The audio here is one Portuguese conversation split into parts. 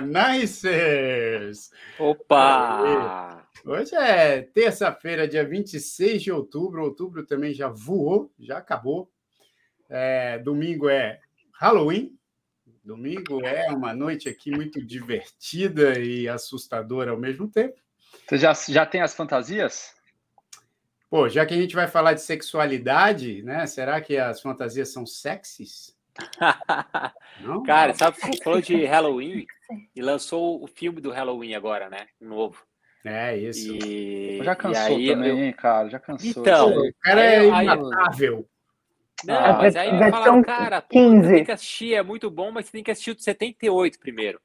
no Manices! Opa! Hoje é terça-feira, dia 26 de outubro. Outubro também já voou, já acabou. É, domingo é Halloween. Domingo é uma noite aqui muito divertida e assustadora ao mesmo tempo. Você já, já tem as fantasias? Pô, já que a gente vai falar de sexualidade, né? Será que as fantasias são sexys? Não? Cara, sabe, você falou de Halloween e lançou o filme do Halloween agora, né? Novo. É, isso. E... Já cansou e também, eu... cara, já cansou. Então, o cara é imatável. Não, ah, mas aí me falaram, cara, pô, você tem que assistir, é muito bom, mas você tem que assistir o de 78 primeiro.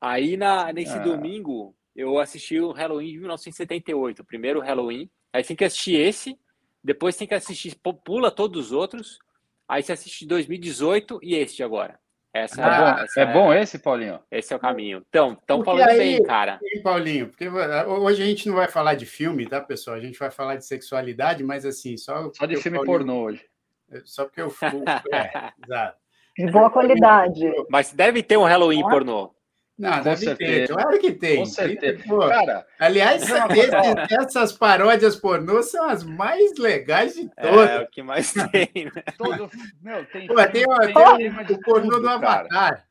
Aí na, nesse ah. domingo eu assisti o Halloween de 1978, o primeiro Halloween. Aí tem que assistir esse, depois tem que assistir, pula todos os outros, Aí você assiste 2018 e este agora. Essa, é, bom, essa é, bom esse, Paulinho? Esse é o caminho. Então, estão falando aí, bem, cara. Hein, Paulinho, porque hoje a gente não vai falar de filme, tá, pessoal? A gente vai falar de sexualidade, mas assim, só. Só de filme Paulinho, pornô hoje. É, só porque eu. é, exato. De boa qualidade. Mas deve ter um Halloween ah. pornô. Não, Com deve certeza. ter, claro que tem. Com certeza. Pô, Cara, aliás, esse, essas paródias pornô são as mais legais de todas. É, o que mais tem, né? Todo, meu, tem, Pô, tem, tem, tem, tem o pornô do Avatar.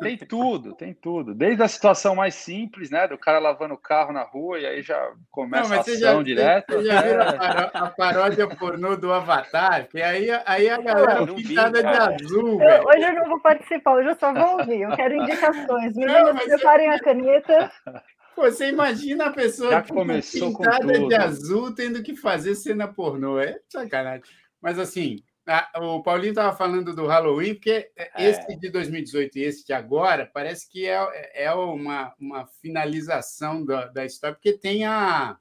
Tem tudo, tem tudo. Desde a situação mais simples, né? Do cara lavando o carro na rua e aí já começa não, a ação já, direto. Você já viu a, a, paródia pornô do Avatar? Que aí, aí a galera pintada de azul. Eu, hoje eu não vou participar, hoje eu só vou ouvir. Eu quero indicações. Meninas, preparem a caneta. Você imagina a pessoa pintada de azul tendo que fazer cena pornô. É sacanagem. Mas assim, ah, o Paulinho estava falando do Halloween, porque é. esse de 2018 e esse de agora parece que é, é uma, uma finalização da, da história, porque tem a,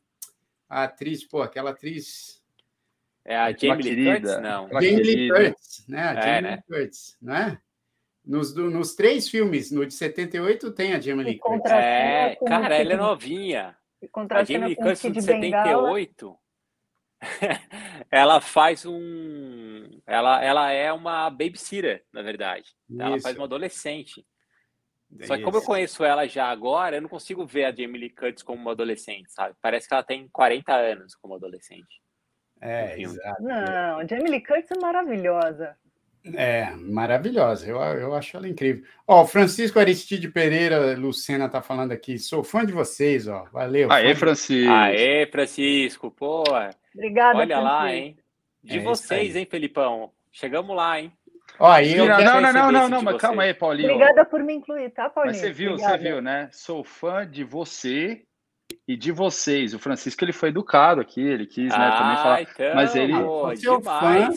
a atriz, pô, aquela atriz. É a Jamie Lee Curtis? Não. Jamie Lee Curtis, né? A é, Jamie né? Lee Curtis, não é? Nos, nos três filmes, no de 78 tem a Jamie Lee Curtis. É, cara, ela é novinha. A Jamie Lee Curtis de 78 ela faz um. Ela, ela é uma babysitter, na verdade. Isso. Ela faz uma adolescente. Só que como eu conheço ela já agora, eu não consigo ver a Jamie Lee Curtis como uma adolescente, sabe? Parece que ela tem 40 anos como adolescente. É, exato. Não, a Jamie Lee Curtis é maravilhosa. É, maravilhosa. Eu, eu acho ela incrível. Ó, o Francisco Aristide Pereira Lucena tá falando aqui. Sou fã de vocês, ó. Valeu. Aê, Francisco. Aê, Francisco. Pô, Obrigada. Olha lá, hein? De é vocês, hein, Felipão? Chegamos lá, hein? Ó, eu não, não, não, não, não, não, mas calma aí, Paulinho. Obrigada por me incluir, tá, Paulinho? Mas você viu, Obrigada. você viu, né? Sou fã de você e de vocês. O Francisco ele foi educado aqui, ele quis, né, também ah, falar. Então, mas ele. Pô, seu fã,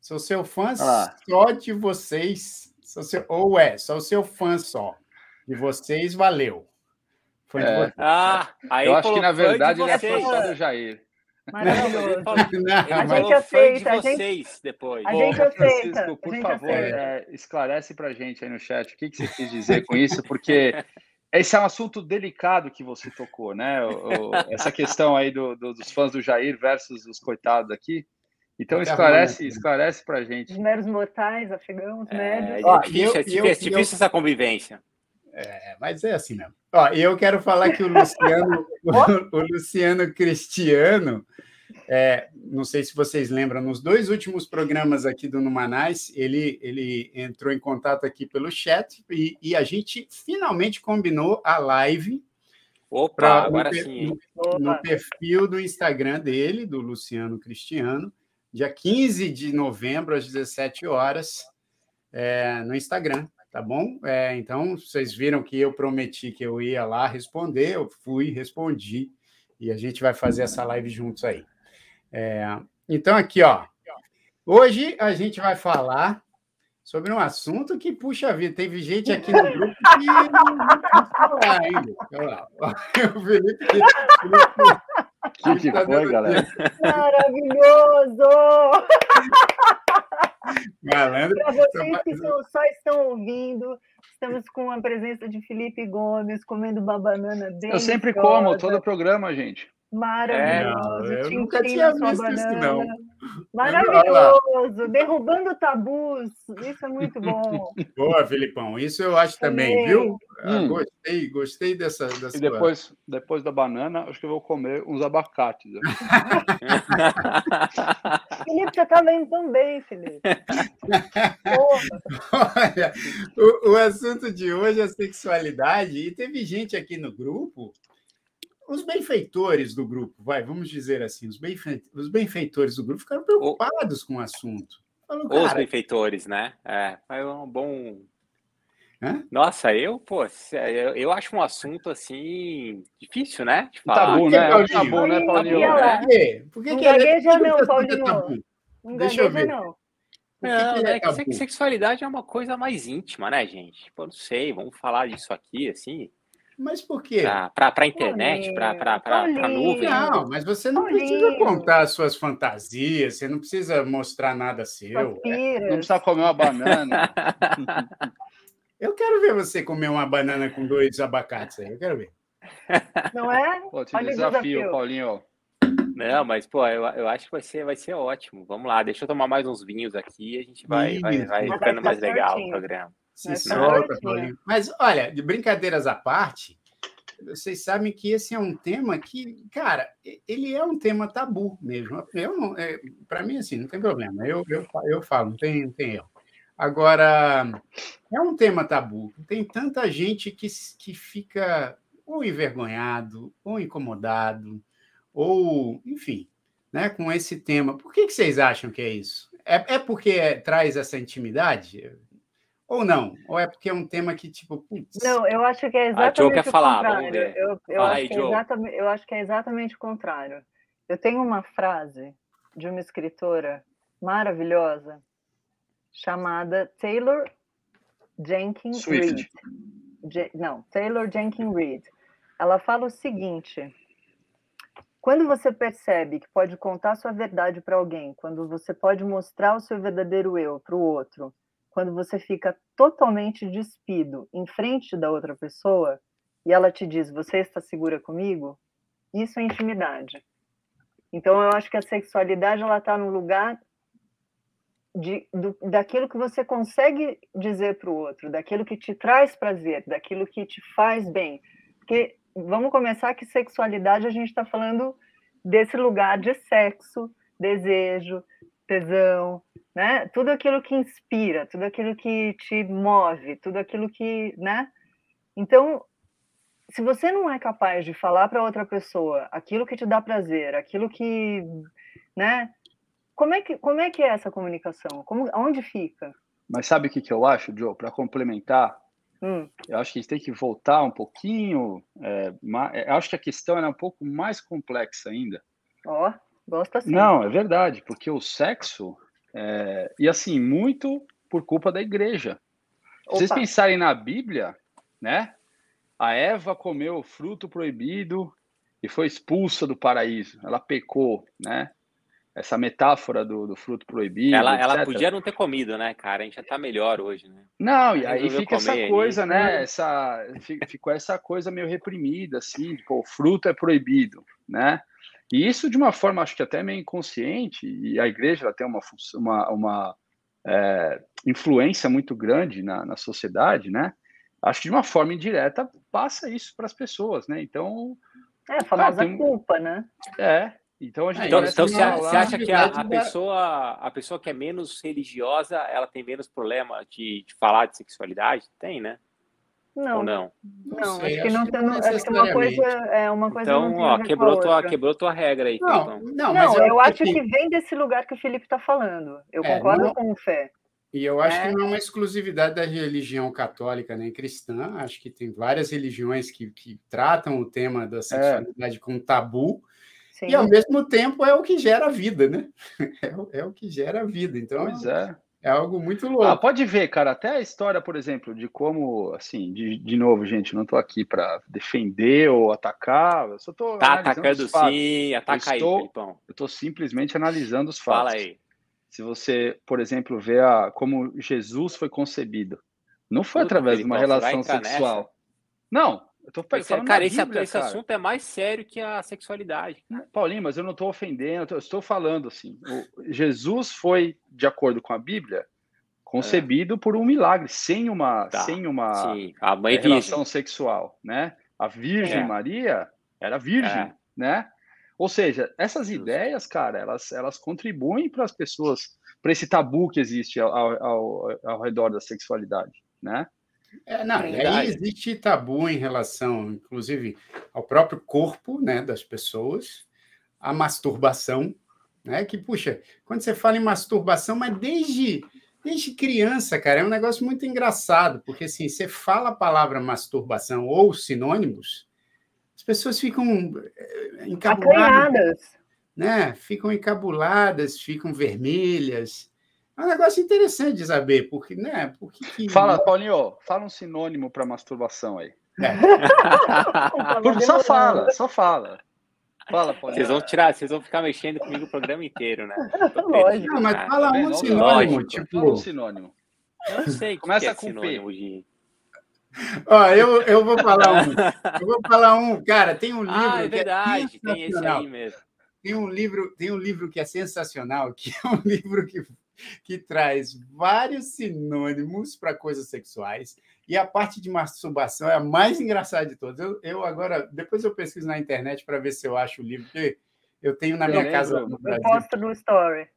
sou seu fã ah. só de vocês. Sou seu, ou é, sou seu fã só. De vocês, valeu. Foi é. de vocês. Ah, aí eu acho que na verdade ele é fã só do Jair. Maravilhoso. a gente aceita. De vocês depois. A gente aceita. Francisco, por favor, é, esclarece para gente aí no chat o que, que você quis dizer com isso, porque esse é um assunto delicado que você tocou, né? O, o, essa questão aí do, do, dos fãs do Jair versus os coitados aqui. Então esclarece, esclarece para gente. Os meros mortais, afegãos, é, médios. É difícil, eu, é difícil, eu, é difícil essa convivência. É, mas é assim mesmo. Ó, eu quero falar que o Luciano, o, o Luciano Cristiano, é, não sei se vocês lembram, nos dois últimos programas aqui do Numanais, ele, ele entrou em contato aqui pelo chat e, e a gente finalmente combinou a live. Opa, pra, agora no, sim. No, no perfil do Instagram dele, do Luciano Cristiano, dia 15 de novembro, às 17 horas, é, no Instagram tá bom? É, então, vocês viram que eu prometi que eu ia lá responder, eu fui, respondi, e a gente vai fazer essa live juntos aí. É, então, aqui, ó. Hoje a gente vai falar sobre um assunto que, puxa vida, teve gente aqui no grupo que não quis falar ainda. Olha lá. O Felipe. O que, que tá foi, galera? Maravilhoso! Malandro. Para vocês que só estão ouvindo, estamos com a presença de Felipe Gomes comendo uma banana bem Eu sempre como, todo o programa, gente. Maravilhoso. É, eu nunca tinha visto banana. isso, não. Maravilhoso! Derrubando tabus. Isso é muito bom. Boa, Filipão. Isso eu acho também, também. viu? Ah, hum. Gostei, gostei dessa. dessa e depois, depois da banana, acho que eu vou comer uns abacates. Né? Felipe, você está vendo tão bem, Felipe. Olha, o, o assunto de hoje é sexualidade, e teve gente aqui no grupo os benfeitores do grupo, vai, vamos dizer assim, os, benfe... os benfeitores do grupo ficaram preocupados o... com o assunto. Falou, os benfeitores, né? É, foi um bom. Hã? Nossa, eu, pô, eu, eu acho um assunto assim difícil, né? De falar. Tabu, né? Paulinho? Tabu, né, Paulinho? Por quê? Por que, não que gagueja é... não, Paulinho. Não Deixa eu ver. Não. Não, é que sexualidade é uma coisa mais íntima, né, gente? Pô, não sei, vamos falar disso aqui, assim. Mas por quê? Para a internet, para a nuvem. Não, mas você não precisa contar as suas fantasias, você não precisa mostrar nada seu. Não precisa comer uma banana. eu quero ver você comer uma banana com dois abacates aí, eu quero ver. Não é? Pô, te Olha desafio, desafio, Paulinho. Não, mas, pô, eu, eu acho que vai ser, vai ser ótimo. Vamos lá, deixa eu tomar mais uns vinhos aqui e a gente vai, vai, vai ficando mais legal o programa. Se solta, Paulinho. Mas, olha, de brincadeiras à parte, vocês sabem que esse é um tema que, cara, ele é um tema tabu mesmo. Eu não, é, para mim, assim, não tem problema. Eu, eu, eu falo, não tem, não tem erro. Agora, é um tema tabu. Tem tanta gente que, que fica ou envergonhado, ou incomodado, ou, enfim, né, com esse tema. Por que, que vocês acham que é isso? É, é porque traz essa intimidade? Ou não? Ou é porque é um tema que, tipo, putz. Não, eu acho que é exatamente o falar, contrário. Eu, eu, acho aí, é exatamente, eu acho que é exatamente o contrário. Eu tenho uma frase de uma escritora maravilhosa chamada Taylor Jenkins Reid. não, Taylor Jenkins Reid. Ela fala o seguinte: quando você percebe que pode contar sua verdade para alguém, quando você pode mostrar o seu verdadeiro eu para o outro, quando você fica totalmente despido em frente da outra pessoa e ela te diz: Você está segura comigo? Isso é intimidade. Então, eu acho que a sexualidade ela está no lugar de, do, daquilo que você consegue dizer para o outro, daquilo que te traz prazer, daquilo que te faz bem. Porque vamos começar que sexualidade a gente está falando desse lugar de sexo, desejo, tesão, né? Tudo aquilo que inspira, tudo aquilo que te move, tudo aquilo que, né? Então, se você não é capaz de falar para outra pessoa aquilo que te dá prazer, aquilo que, né? Como é que, como é, que é essa comunicação? Como, onde fica? Mas sabe o que, que eu acho, Joe? Para complementar, hum. eu acho que a gente tem que voltar um pouquinho. É, eu acho que a questão é um pouco mais complexa ainda. Ó, oh, gosta sim. Não, é verdade, porque o sexo é, e assim, muito por culpa da igreja. Se vocês pensarem na Bíblia, né? A Eva comeu o fruto proibido e foi expulsa do paraíso. Ela pecou, né? Essa metáfora do, do fruto proibido. Ela, ela, podia não ter comido, né, cara? A gente já tá melhor hoje, né? Não, e aí fica essa coisa, ali. né? Essa, ficou essa coisa meio reprimida, assim, tipo, o fruto é proibido, né? E isso de uma forma, acho que até meio inconsciente, e a igreja tem uma, uma, uma é, influência muito grande na, na sociedade, né? Acho que de uma forma indireta passa isso para as pessoas, né? Então. É, a famosa tem... culpa, né? É. Então a gente. Então, então você, acha que a, a, pessoa, a pessoa que é menos religiosa, ela tem menos problema de, de falar de sexualidade? Tem, né? Não. Ou não? Não, sei, acho que não tem. Acho que uma coisa é uma coisa. Então, ó, quebrou tua, quebrou tua regra aí. Não, não, mas não, eu, eu acho que vem desse lugar que o Felipe está falando. Eu é, concordo não... com o Fé. E eu acho é. que não é uma exclusividade da religião católica nem cristã. Acho que tem várias religiões que, que tratam o tema da é. sexualidade é. como tabu. Sim. E ao mesmo tempo é o que gera a vida, né? É, é o que gera a vida. Então, pois é. É algo muito louco. Ah, pode ver, cara, até a história, por exemplo, de como, assim, de, de novo, gente, não estou aqui para defender ou atacar, eu só estou Tá atacando sim, ataca aí, Felipão. Eu estou simplesmente analisando os fatos. Fala aí. Se você, por exemplo, vê a, como Jesus foi concebido, não foi Puta, através Felipão, de uma relação sexual. Nessa? Não, Eu tô esse, é, cara, esse, Bíblia, esse cara. assunto é mais sério que a sexualidade. Cara. Paulinho, mas eu não estou ofendendo, eu estou falando assim. Jesus foi, de acordo com a Bíblia, concebido é. por um milagre, sem uma, tá. sem uma Sim, a mãe relação virgem. sexual, né? A Virgem é. Maria era virgem, é. né? Ou seja, essas Justo. ideias, cara, elas, elas contribuem para as pessoas, para esse tabu que existe ao, ao, ao redor da sexualidade, né? É, não, e aí existe tabu em relação, inclusive, ao próprio corpo né, das pessoas, a masturbação, né? Que, puxa, quando você fala em masturbação, mas desde, desde criança, cara, é um negócio muito engraçado, porque assim, você fala a palavra masturbação ou sinônimos, as pessoas ficam eh, encabuladas, né? Ficam encabuladas, ficam vermelhas. É um negócio interessante de saber, porque, né? Porque que... Fala, Paulinho, fala um sinônimo para masturbação aí. É. só fala, só fala. Fala, Paulinho. Vocês vão tirar, vocês vão ficar mexendo comigo o programa inteiro, né? Lógico. Não, mas fala um sinônimo, lógico. tipo. Fala um sinônimo. Eu não sei. Começa que é com sinônimo P. De... Ó, eu, eu vou falar um. Eu vou falar um, cara, tem um livro. Ah, é verdade, é tem esse aí mesmo. Tem um livro, tem um livro que é sensacional, que é um livro que que traz vários sinônimos para coisas sexuais. E a parte de masturbação é a mais engraçada de todas. Eu, eu agora, depois eu pesquiso na internet para ver se eu acho o livro, porque eu tenho na minha eu casa. Lembro, no eu posto no Story.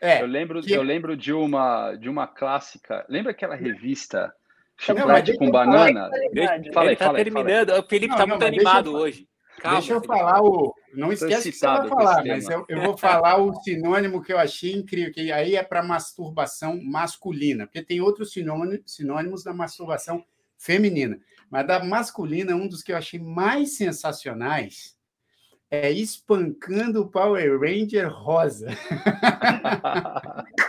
É, eu lembro, que... eu lembro de uma de uma clássica. Lembra aquela revista Chiclete com banana? Fala aí, tá fala aí, terminando. Fala aí. O Felipe está muito animado eu... hoje. Calma, Deixa eu falar o. Não esquece que você vai falar, mas eu, eu, vou falar o sinônimo que eu achei incrível, que aí é para masturbação masculina, porque tem outros sinônimos da masturbação feminina. Mas da masculina, um dos que eu achei mais sensacionais é espancando o Power Ranger rosa.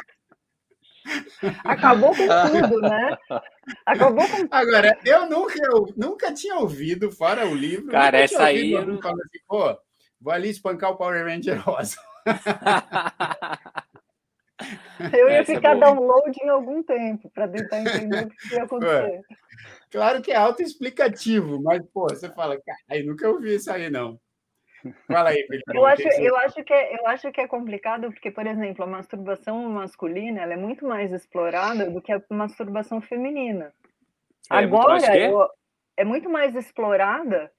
Acabou com tudo, né? Acabou com Agora, eu nunca, eu nunca tinha ouvido, fora o livro. Cara, essa aí. Eu... Falando assim, pô, vou ali espancar o Power Ranger rosa. Eu ia Essa é ficar é download em algum tempo para tentar entender o que ia acontecer. Claro que é autoexplicativo, mas pô, você fala, cara, aí nunca ouvi isso aí, não. Fala aí, Felipe. Eu acho, eu, acho que é, eu acho que é complicado porque, por exemplo, a masturbação masculina ela é muito mais explorada do que a masturbação feminina. É, Agora, eu, é muito mais explorada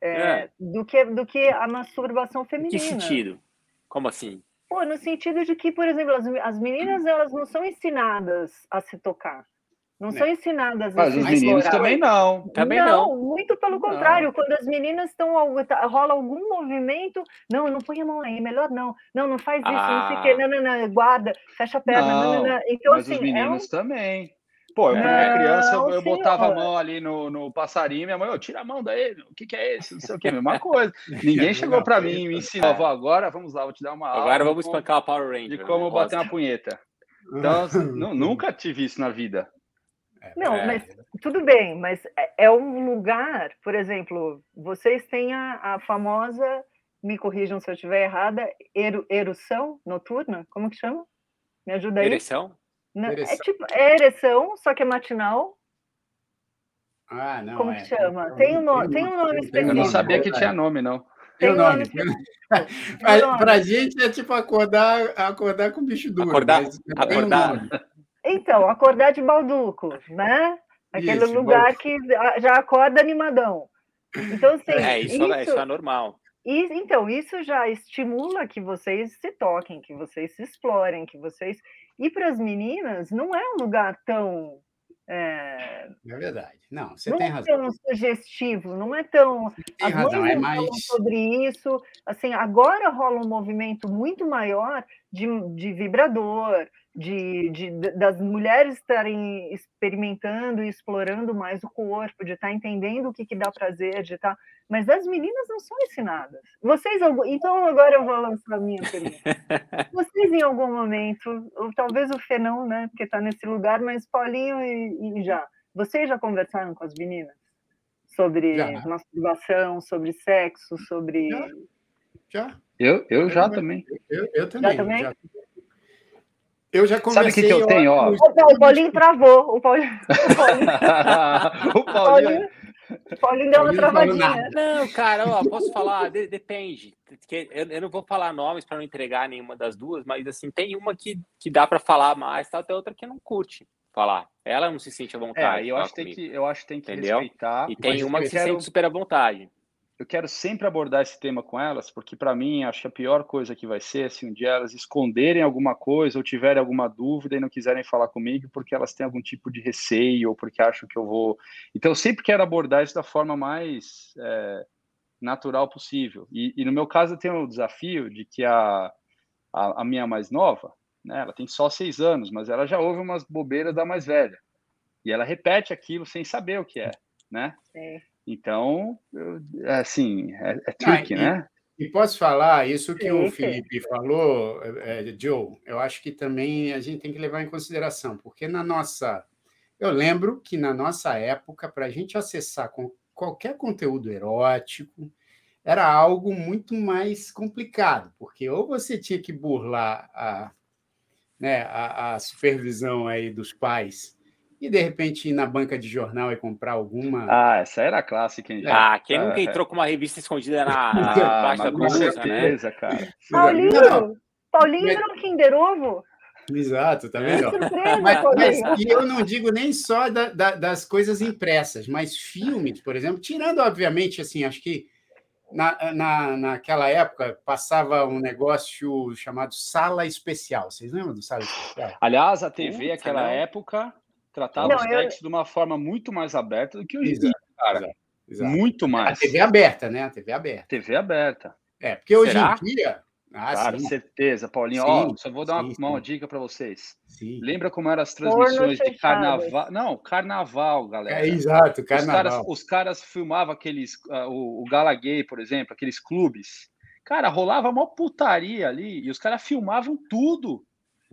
é, é. Do, que, do que a masturbação feminina. Que sentido? Como assim? Pô, no sentido de que, por exemplo, as, as meninas elas não são ensinadas a se tocar. Não são ensinadas Mas os meninos também não. Também não, não. muito pelo contrário. Não. Quando as meninas estão tá, rola algum movimento, não, não põe a mão aí, melhor não. Não, não faz isso, ah. não sei o quê, não, não, não, guarda, fecha a perna. Não, não, não, Então, mas assim, os meninos é um... também. Pô, eu quando era criança, eu, eu botava a mão ali no, no passarinho, minha mãe, oh, tira a mão daí, o que, que é esse? Não sei o que, mesma coisa. Ninguém chegou para mim e me ensinou, agora vamos lá, vou te dar uma aula. Agora vamos espancar o Power Ranger. De como bater uma punheta. Então, nunca tive isso na vida. É, não, é. mas tudo bem, mas é, é um lugar, por exemplo, vocês têm a, a famosa, me corrijam se eu estiver errada, eru, erução noturna, como que chama? Me ajuda aí. Ereção? Não, é tipo, é ereção, só que é matinal. Ah, não. Como é. que chama? Tem um, nome, tem um nome específico. Eu não sabia que tinha nome, não. Tem um nome. Para a gente é tipo acordar, acordar com bicho duro. Acordar. acordar. Então, acordar de balduco, né? Aquele isso, lugar que já acorda animadão. Então, assim, é, isso, isso, é, isso é normal. Isso, então, isso já estimula que vocês se toquem, que vocês se explorem, que vocês. E para as meninas, não é um lugar tão. É, é verdade. Não, você não tem é razão. tão sugestivo, não é tão. Tem as razão, é mais... sobre isso. Assim, agora rola um movimento muito maior de, de vibrador, de, de, das mulheres estarem experimentando e explorando mais o corpo, de estar tá entendendo o que, que dá prazer, de estar. Tá... Mas as meninas não são ensinadas. Vocês, então agora eu vou lançar a minha pergunta. Vocês em algum momento, ou talvez o Fê não, né, porque está nesse lugar, mas Paulinho e, e, já, vocês já conversaram com as meninas sobre já. masturbação, sobre sexo, sobre já. já. Eu, eu já eu, também. Eu, eu também. Já também? Já. Eu já conversei... Sabe o que, que eu tenho? Ó, o Paulinho travou. O Paulinho... o Paulinho... Paulinho deu uma travadinha. Não, cara, ó, posso falar, de, depende. Eu, eu, não vou falar nomes para não entregar nenhuma das duas, mas assim, tem uma que, que dá para falar mais, tá? tem outra que não curte falar. Ela não se sente à vontade. É, eu, acho tem que, eu acho que tem que Entendeu? respeitar. E tem uma que se sente super à vontade. Eu quero sempre abordar esse tema com elas, porque para mim acho que a pior coisa que vai ser se um dia elas esconderem alguma coisa ou tiverem alguma dúvida e não quiserem falar comigo porque elas têm algum tipo de receio ou porque acham que eu vou. Então eu sempre quero abordar isso da forma mais é, natural possível. E, e, no meu caso eu tenho o desafio de que a, a, a minha mais nova, né? Ela tem só seis anos, mas ela já ouve umas bobeiras da mais velha. E ela repete aquilo sem saber o que é, né? É. Então, assim, é, é tricky, Não, e, né? E posso falar, isso que o Felipe falou, é, Joe, eu acho que também a gente tem que levar em consideração, porque na nossa. Eu lembro que na nossa época, para a gente acessar com qualquer conteúdo erótico, era algo muito mais complicado, porque ou você tinha que burlar a, né, a, a supervisão aí dos pais e de repente ir na banca de jornal e comprar alguma. Ah, essa era a clássica, hein? Ah, quem nunca entrou com uma revista escondida na, ah, da blusa, né? certeza, né? cara. Paulinho, não, Paulinho mas... virou Kinder Ovo. Exato, tá vendo? mas, mas, e eu não digo nem só da, da, das coisas impressas, mas filmes, por exemplo, tirando, obviamente, assim, acho que na, na, naquela época passava um negócio chamado Sala Especial. Vocês lembram do Sala Especial? Aliás, a TV, naquela não. época, tratava não, os textos eu... de uma forma muito mais aberta do que hoje em dia, cara. Exato, exato. Muito mais. A TV aberta, né? A TV aberta. TV aberta. É, porque hoje Será? em dia. Ah, Cara, sim. certeza, Paulinho. Sim, Ó, só vou dar uma, sim, uma dica para vocês. Lembra como eram as transmissões de carnaval? Não, carnaval, galera. É, exato, carnaval. Os caras, os caras filmavam aqueles, uh, o, o Gala Gay, por exemplo, aqueles clubes. Cara, rolava uma putaria ali e os caras filmavam tudo.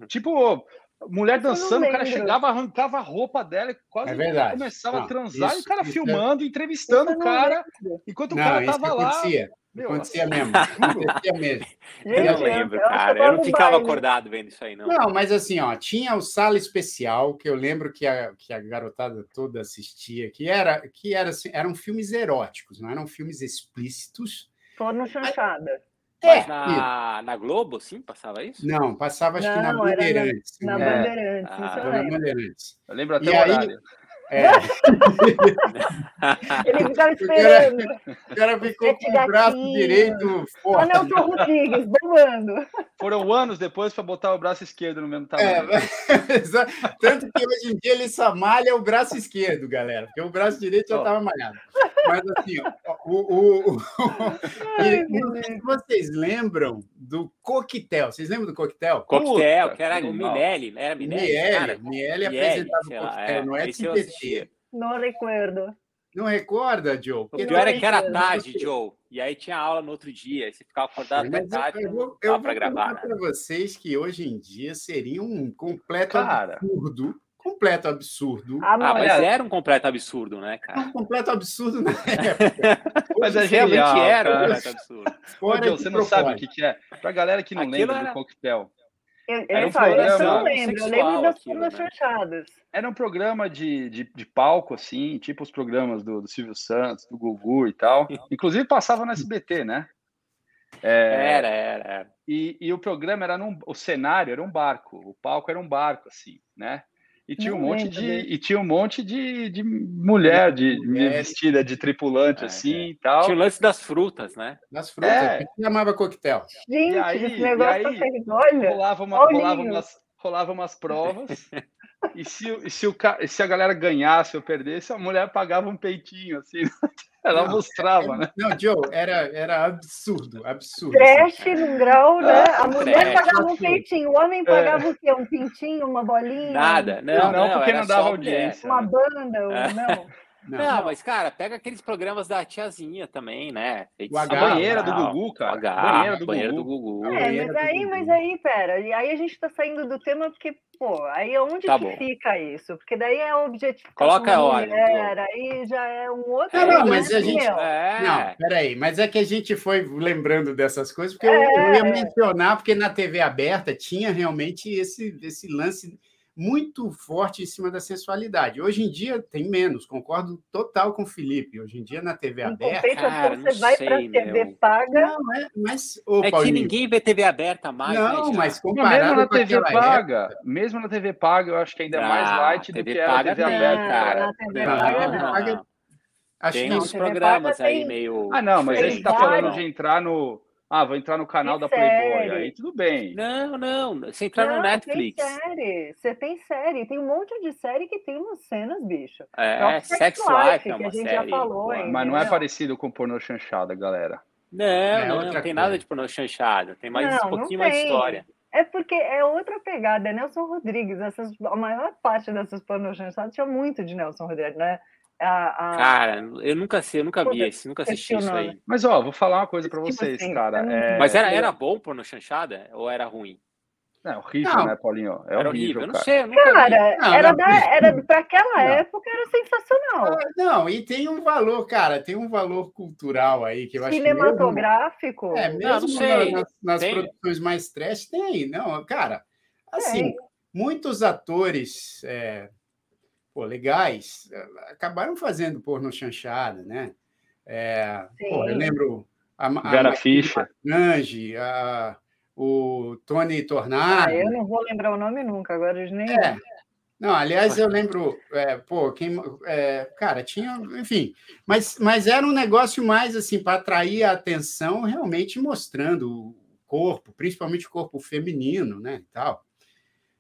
Tipo, mulher dançando, o cara chegava, arrancava a roupa dela e quase é começava não, a transar isso, e o cara filmando, é... entrevistando o cara, enquanto o cara tava lá. Acontecia. Meu, acontecia mesmo. Acontecia mesmo. eu não lembro, cara. Eu não ficava acordado vendo isso aí, não. Não, mas assim, ó, tinha o Sala Especial, que eu lembro que a, que a garotada toda assistia, que era que era, assim, eram filmes eróticos, não eram filmes explícitos. Porno chanchada. É, Mas na, na Globo, sim, passava isso? Não, passava acho não, que na Bandeirantes. Na, na Bandeirantes, ah, na Bandeirantes. Eu lembro até e o aí, horário. É. Ele ficava esperando. O cara, ficou com o braço direito forte. Anelton Rodrigues, bombando. Foram anos depois para botar o braço esquerdo no mesmo tamanho. É, tanto que hoje em dia ele só malha o braço esquerdo, galera, porque o braço direito já estava malhado. Mas assim, ó, o, o, o, e, vocês lembram do coquetel? Vocês lembram do coquetel? Coquetel, que era o Minelli, era Minelli. Miele, Miele apresentava o coquetel, é, não é SBT. Não recordo. Não recorda, Joe? O pior é que era tarde, Joe. E aí tinha aula no outro dia. Você ficava acordado até tarde. Eu vou, eu vou gravar. Né? para vocês que hoje em dia seria um completo Cara, absurdo completo absurdo. Ah, mas era um completo absurdo, né, cara? Um completo absurdo na época. mas é realmente era um completo absurdo. Fora você não sabe o que, que é. Pra galera que não Aquilo lembra era... do coquetel. Eu, era um programa, eu não lembro, eu lembro das formas né? fechadas. Era um programa de, de, de, palco, assim, tipo os programas do, do Silvio Santos, do Gugu e tal. Inclusive passava no SBT, né? É, era, era, era. E, e o programa era num. O cenário era um barco, o palco era um barco, assim, né? E tinha, um monte de, e tinha um monte de, de mulher de, de vestida de tripulante, é, assim é. e tal. Tinha o lance das frutas, né? Das frutas, é. que chamava coquetel. Gente, e aí, esse negócio e aí, olha, rolava, uma, rolava, umas, rolava umas provas. e se, e se, o, se a galera ganhasse ou perdesse, a mulher pagava um peitinho, assim. Ela não, mostrava, é, né? Não, Joe, era, era absurdo, absurdo. Assim. num grau, né? A mulher pagava um peitinho, o homem pagava é. o quê? Um pintinho, uma bolinha? Nada, não, não, não porque não dava audiência. Uma banda, é. não. Não, não, mas, cara, pega aqueles programas da tiazinha também, né? O H, a banheira do Gugu, cara. H, banheira do, banheira Gugu. do Gugu. É, mas aí, mas aí, pera, e aí a gente tá saindo do tema porque, pô, aí onde tá que bom. fica isso? Porque daí é o objetivo. Coloca a hora. aí já é um outro. Não, não, mas a gente. É. Não, peraí, mas é que a gente foi lembrando dessas coisas, porque é. eu, eu ia mencionar, porque na TV aberta tinha realmente esse, esse lance muito forte em cima da sensualidade. Hoje em dia tem menos, concordo total com o Felipe. Hoje em dia na TV em aberta. Cara, você vai para a TV meu. paga. Não, é, mas, ô, é que ninguém vê TV aberta mais. Não, né, mas comparado mesmo na TV paga, época... mesmo na TV paga, eu acho que ainda é mais ah, light do que a TV aberta. Cara. TV paga, Acho tem que uns programas aí meio. Ah, não, mas aí você está falando de entrar no ah, vou entrar no canal da Playboy, aí tudo bem. Não, não, você entrar não, no Netflix. Tem série, você tem série, tem um monte de série que tem umas cenas, bicho. É, Sex, Life, Life é uma que a gente série. já falou, Mas entendeu? não é parecido com pornô chanchada, galera. Não, é não, não tem nada de pornô chanchada, tem mais não, um pouquinho mais história. É porque é outra pegada, é Nelson Rodrigues. Essas, a maior parte dessas pornô chanchadas tinha muito de Nelson Rodrigues, né? A, a... Cara, eu nunca sei, eu nunca vi esse, nunca assisti isso aí. Mas ó, vou falar uma coisa para tipo vocês, assim, cara. É... Mas era, era bom por no chanchada ou era ruim? É horrível, não. né, Paulinho? É era horrível, eu não cara. sei, eu nunca Cara, não, era, da, era para aquela época era sensacional. Ah, não, e tem um valor, cara, tem um valor cultural aí que eu acho cinematográfico. Mesmo, é, mesmo não, nas, nas produções mais trash tem, não, cara. Assim, tem. muitos atores é, pô, legais, eh, acabaram fazendo porno chanchada, né? É, pô, eu lembro a, a Vera Fischer, Ange, a, o Tony Tornado. Ah, eu não vou lembrar o nome nunca, agora nem. É. Não, aliás, eu lembro, é, pô, quem, é, cara, tinha, enfim, mas, mas era um negócio mais assim para atrair a atenção, realmente mostrando o corpo, principalmente o corpo feminino, né, e tal.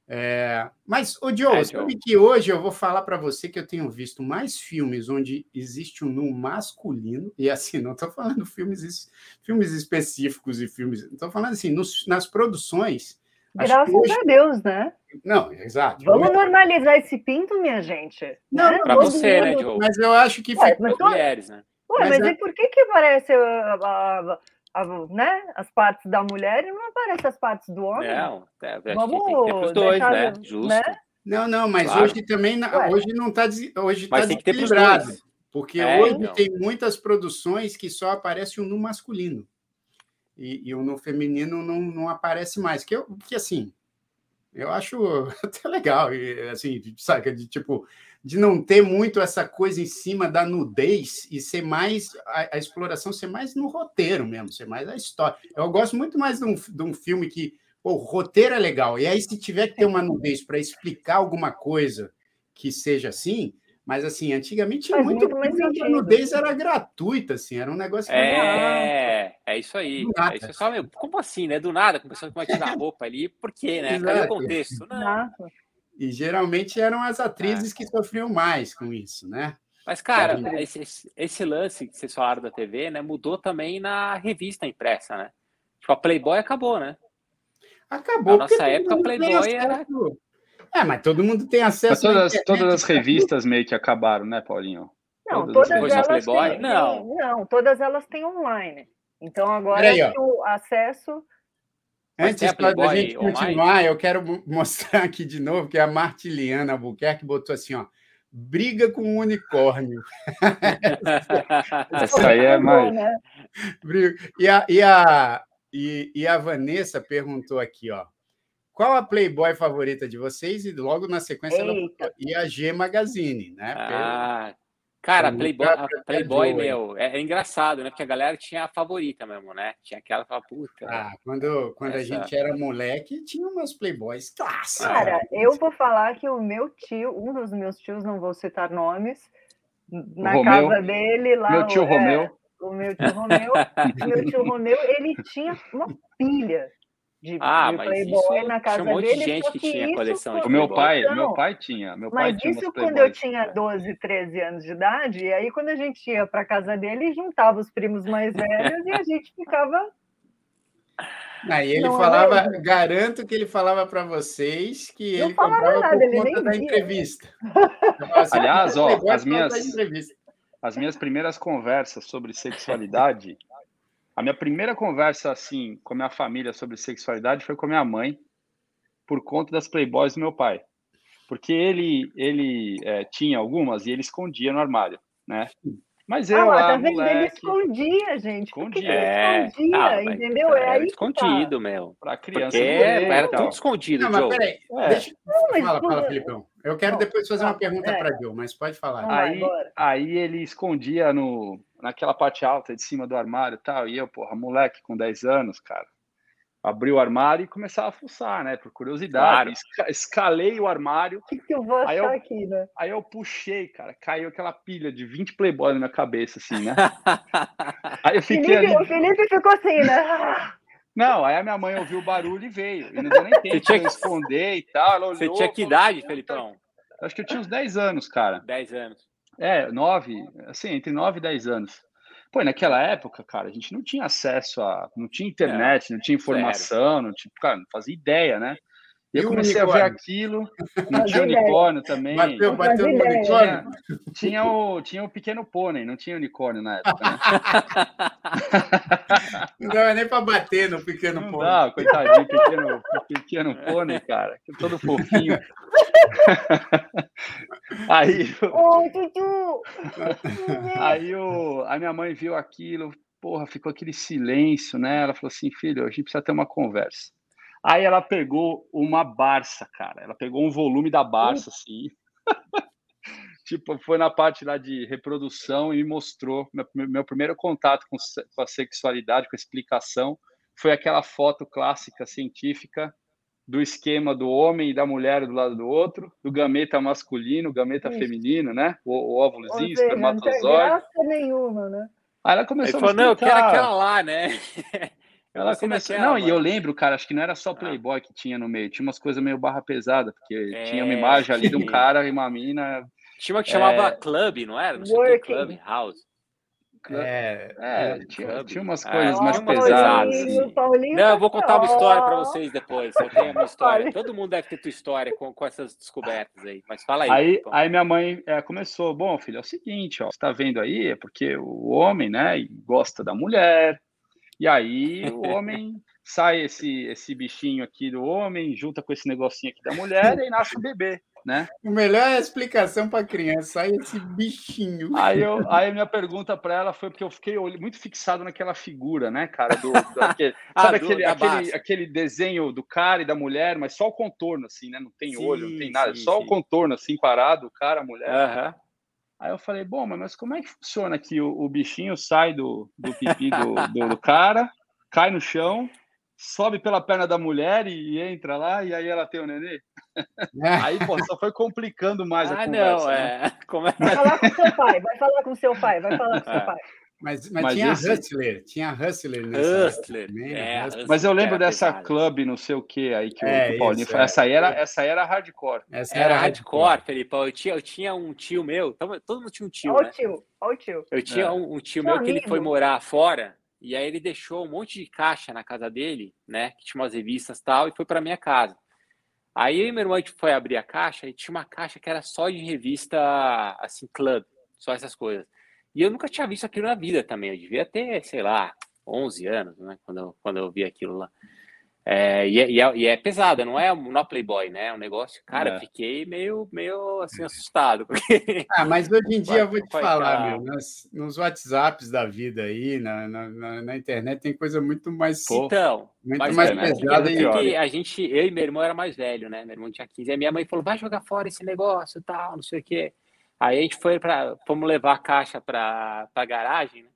É, mas, o Joe, é, sabe que hoje eu vou falar para você que eu tenho visto mais filmes onde existe um nu masculino, e assim, não estou falando filmes, filmes específicos e filmes, estou falando assim, nos, nas produções. Graças hoje... a Deus, né? Não, exato. Vamos normalizar esse pinto, minha gente. Não, né? para você, né, Joe? Mas eu acho que. Ué, mas mulheres, né? Ué, mas, mas é... e por que que aparece a, a, a, né, as partes da mulher e não aparece as partes do homem. Não, é, Vamos tem que dois, né? Justo. Né? Não, não, mas claro. hoje também hoje não está hoje tá desequilibrado. Porque é, hoje então. tem muitas produções que só aparece o no masculino. E, e o no feminino não, não aparece mais. Que, eu, que assim, eu acho até legal, e, assim, sabe, de tipo, de não ter muito essa coisa em cima da nudez e ser mais a, a, exploração ser mais no roteiro mesmo, ser mais a história. Eu gosto muito mais de um, de um filme que pô, o roteiro é legal, e aí se tiver que ter uma nudez para explicar alguma coisa que seja assim, mas assim, antigamente tinha muito, muito mais a nudez era gratuita, assim, era um negócio que É, é isso aí. É isso só, meu, como assim, né? Do nada, começou a tirar roupa ali, por quê, né? Cadê o contexto? Não. E geralmente eram as atrizes é. que sofriam mais com isso, né? Mas, cara, esse, esse, lance que vocês falaram da TV, né, mudou também na revista impressa, né? Tipo, a Playboy acabou, né? Acabou. Na nossa época, a Playboy era. É, mas todo mundo tem acesso. Todas, todas as revistas meio que acabaram, né, Paulinho? Não, todas, todas elas Playboy? Têm, não. não, todas elas têm online. Então agora aí, o acesso Antes da gente continuar, eu quero mostrar aqui de novo que a Martiliana Albuquerque botou assim, ó, briga com o unicórnio. Essa aí é mais... Né? E a, e, a, e, e a Vanessa perguntou aqui, ó, qual a Playboy favorita de vocês? E logo na sequência ela e a G Magazine, né? Ah, Cara, Playboy, a Playboy, meu, é, é, engraçado, né? Porque a galera tinha a favorita mesmo, né? Tinha aquela que fala, puta. Ah, quando, quando essa... a gente era moleque, tinha umas Playboys clássicas. Cara, eu vou falar que o meu tio, um dos meus tios, não vou citar nomes, na Romeu, casa dele lá. Meu tio é, Romeu. O meu tio Romeu, meu tio Romeu, ele tinha uma pilha de, ah, de Playboy na casa tinha um monte dele. De gente que, tinha coleção de O meu pai, meu pai tinha. Meu pai mas tinha isso quando eu tinha 12, 13 anos de idade, e aí quando a gente ia para casa dele, juntava os primos mais velhos e a gente ficava. Aí ele não falava, é garanto que ele falava para vocês que não ele comprava nada, por conta da entrevista. Assim, Aliás, ó, as minhas, as minhas primeiras conversas sobre sexualidade a minha primeira conversa assim com a minha família sobre sexualidade foi com a minha mãe, por conta das playboys do meu pai, porque ele ele é, tinha algumas e ele escondia no armário, né? Mas eu ah, lá, tá vendo? Moleque... Ele escondia, gente. Escondia. É... escondia, ah, entendeu? É aí escondido, tá. meu. Pra criança. Porque era tudo escondido, Não, mas peraí. É. Deixa... Não, mas fala, fala, Felipão. Eu quero depois fazer uma pergunta é. para Joe, mas pode falar. Aí, aí ele escondia no, naquela parte alta de cima do armário e tal. E eu, porra, moleque com 10 anos, cara abri o armário e começar a fuçar, né? Por curiosidade. Claro. Escalei o armário. O que, que eu vou achar eu, aqui, né? Aí eu puxei, cara. Caiu aquela pilha de 20 Playboy na minha cabeça, assim, né? aí eu fiquei Felipe, ali... O Felipe ficou assim, né? Não, aí a minha mãe ouviu o barulho e veio. E não deu nem tempo de que... esconder e tal. Olhou, Você tinha que idade, Felipão? Acho que eu tinha uns 10 anos, cara. 10 anos. É, 9, assim, entre 9 e 10 anos. Pô, naquela época, cara, a gente não tinha acesso a. Não tinha internet, não tinha informação, não tinha. Cara, não fazia ideia, né? E eu comecei a ver aquilo, não tinha unicórnio também. Bateu, bateu no unicórnio. Tinha, tinha, o, tinha o pequeno pônei, não tinha unicórnio na época, né? Não dava nem para bater no pequeno não pônei. Não, coitadinho, pequeno, pequeno pônei, cara, todo fofinho. Aí, Oi, Tutu! aí o, a minha mãe viu aquilo, porra, ficou aquele silêncio, né? Ela falou assim, filho, a gente precisa ter uma conversa. Aí ela pegou uma Barça, cara. Ela pegou um volume da Barça, assim. tipo, foi na parte lá de reprodução e me mostrou. Meu, meu primeiro contato com, com a sexualidade, com a explicação, foi aquela foto clássica científica do esquema do homem e da mulher do lado do outro, do gameta masculino, gameta Isso. feminino, né? O, o óvulozinho, espermatozoide. Não tem graça nenhuma, né? Aí ela começou Ele a falou, não, eu quero aquela lá, né? Ela começou. Não, mano. e eu lembro, cara, acho que não era só ah. Playboy ah. que tinha no meio, tinha umas coisas meio barra pesada, porque é, tinha uma imagem ali de um cara e uma mina. Tinha uma que chamava é... Club, não era? Não sei que, Club House. É, é tinha, tinha, umas ah, coisas mais pesadas. Assim. Não, eu vou contar uma história para vocês depois. Eu tenho uma história. Todo mundo deve ter tua história com, com essas descobertas aí. Mas fala aí. Aí, aí minha mãe é, começou. Bom, filho, é o seguinte, ó, você está vendo aí, é porque o homem, né, gosta da mulher, e aí o homem sai esse, esse bichinho aqui do homem, junta com esse negocinho aqui da mulher e nasce um bebê, né? O melhor é a explicação para criança, sai esse bichinho. Aí, eu, aí minha pergunta para ela foi porque eu fiquei muito fixado naquela figura, né, cara? Do, do aquele, ah, sabe do, aquele, aquele, aquele desenho do cara e da mulher, mas só o contorno, assim, né? Não tem sim, olho, não tem nada, sim, só sim. o contorno, assim, parado, o cara, a mulher. Uhum. Aí eu falei, bom, mas como é que funciona que o, o bichinho sai do, do pipi do, do, do, cara, cai no chão, sobe pela perna da mulher e, e entra lá, e aí ela tem o nenê? É. Aí, pô, só foi complicando mais ah, a conversa. Não, é. Né? Como é... Vai falar com seu pai, vai falar com seu pai, vai falar com seu é. pai. Mas, mas, mas tinha esse... Hustler, tinha Hustler nessa Hustler, é, Hustler. Mas eu lembro dessa pesado. clube, não sei o que aí que é, o Paulinho isso, essa aí era essa era hardcore. Essa era, era hardcore, hardcore, Felipe. Eu tinha, eu tinha um tio meu, todo mundo tinha um tio, olha né? o tio, olha o tio. Eu tinha é. um, um, tio meu, meu que ele foi morar fora e aí ele deixou um monte de caixa na casa dele, né? Que tinha umas revistas e tal, e foi para minha casa. Aí eu e meu irmão a gente foi abrir a caixa e tinha uma caixa que era só de revista, assim, club, só essas coisas. E eu nunca tinha visto aquilo na vida também. Eu devia ter, sei lá, 11 anos, né? Quando eu, quando eu vi aquilo lá. É, e, é, e, é, e, é, pesada, não é no Playboy, né? É um negócio, cara, é. fiquei meio, meio assim assustado. Porque... Ah, mas hoje em dia eu vou te falar, meu, nas, nos WhatsApps da vida aí, na, na, na internet, tem coisa muito mais. Então, muito mais, mais é, pesada. E a gente, eu e meu irmão era mais velho, né? Meu irmão tinha 15. E a minha mãe falou: vai jogar fora esse negócio tal, não sei o quê. Aí a gente foi para, fomos levar a caixa para a garagem, né?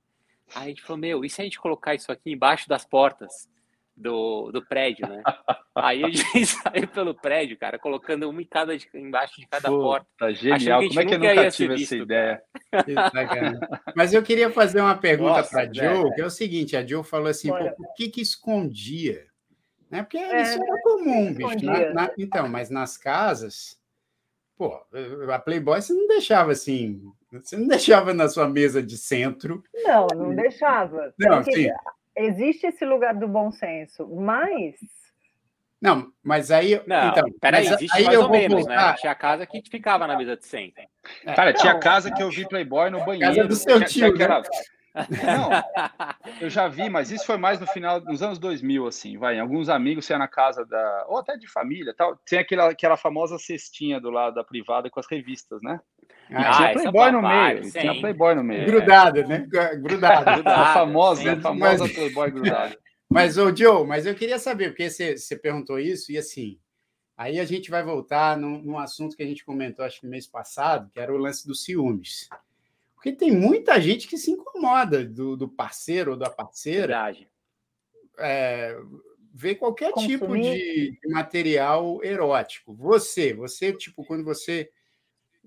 Aí a gente falou, meu, e se a gente colocar isso aqui embaixo das portas do, do prédio, né? Aí a gente saiu pelo prédio, cara, colocando uma em cada embaixo de cada Pô, porta. Tá genial. Como é que eu nunca tive visto, essa ideia? Mas eu queria fazer uma pergunta para a Joe, que é o seguinte, a Joe falou assim, por que que escondia? Né? Porque é, isso era comum, bicho. Na, na, então, mas nas casas Pô, a Playboy você não deixava assim, você não deixava na sua mesa de centro. Não, não deixava. Não, sim. Existe esse lugar do bom senso, mas não, mas aí. Não, então, peraí, existe aí mais ou menos, né? voltar... né? Tinha casa que ficava na mesa de centro. É, Cara, tinha casa que eu vi Playboy no banheiro. Casa do seu tio, né? Não, eu já vi, mas isso foi mais no final dos anos 2000, assim, vai. Alguns amigos, você ia na casa da. ou até de família tal. Tem aquela, aquela famosa cestinha do lado da privada com as revistas, né? Ah, tinha Playboy no meio. Sim. Tinha Playboy no meio. Grudada, né? Grudada. a famosa, a famosa mas... Playboy grudada. Mas, ô, Joe, mas eu queria saber, porque você, você perguntou isso, e assim, aí a gente vai voltar num, num assunto que a gente comentou, acho que no mês passado, que era o lance dos ciúmes. Porque tem muita gente que se incomoda do, do parceiro ou da parceira. É, ver qualquer Consumir. tipo de, de, material erótico. Você, você, tipo, quando você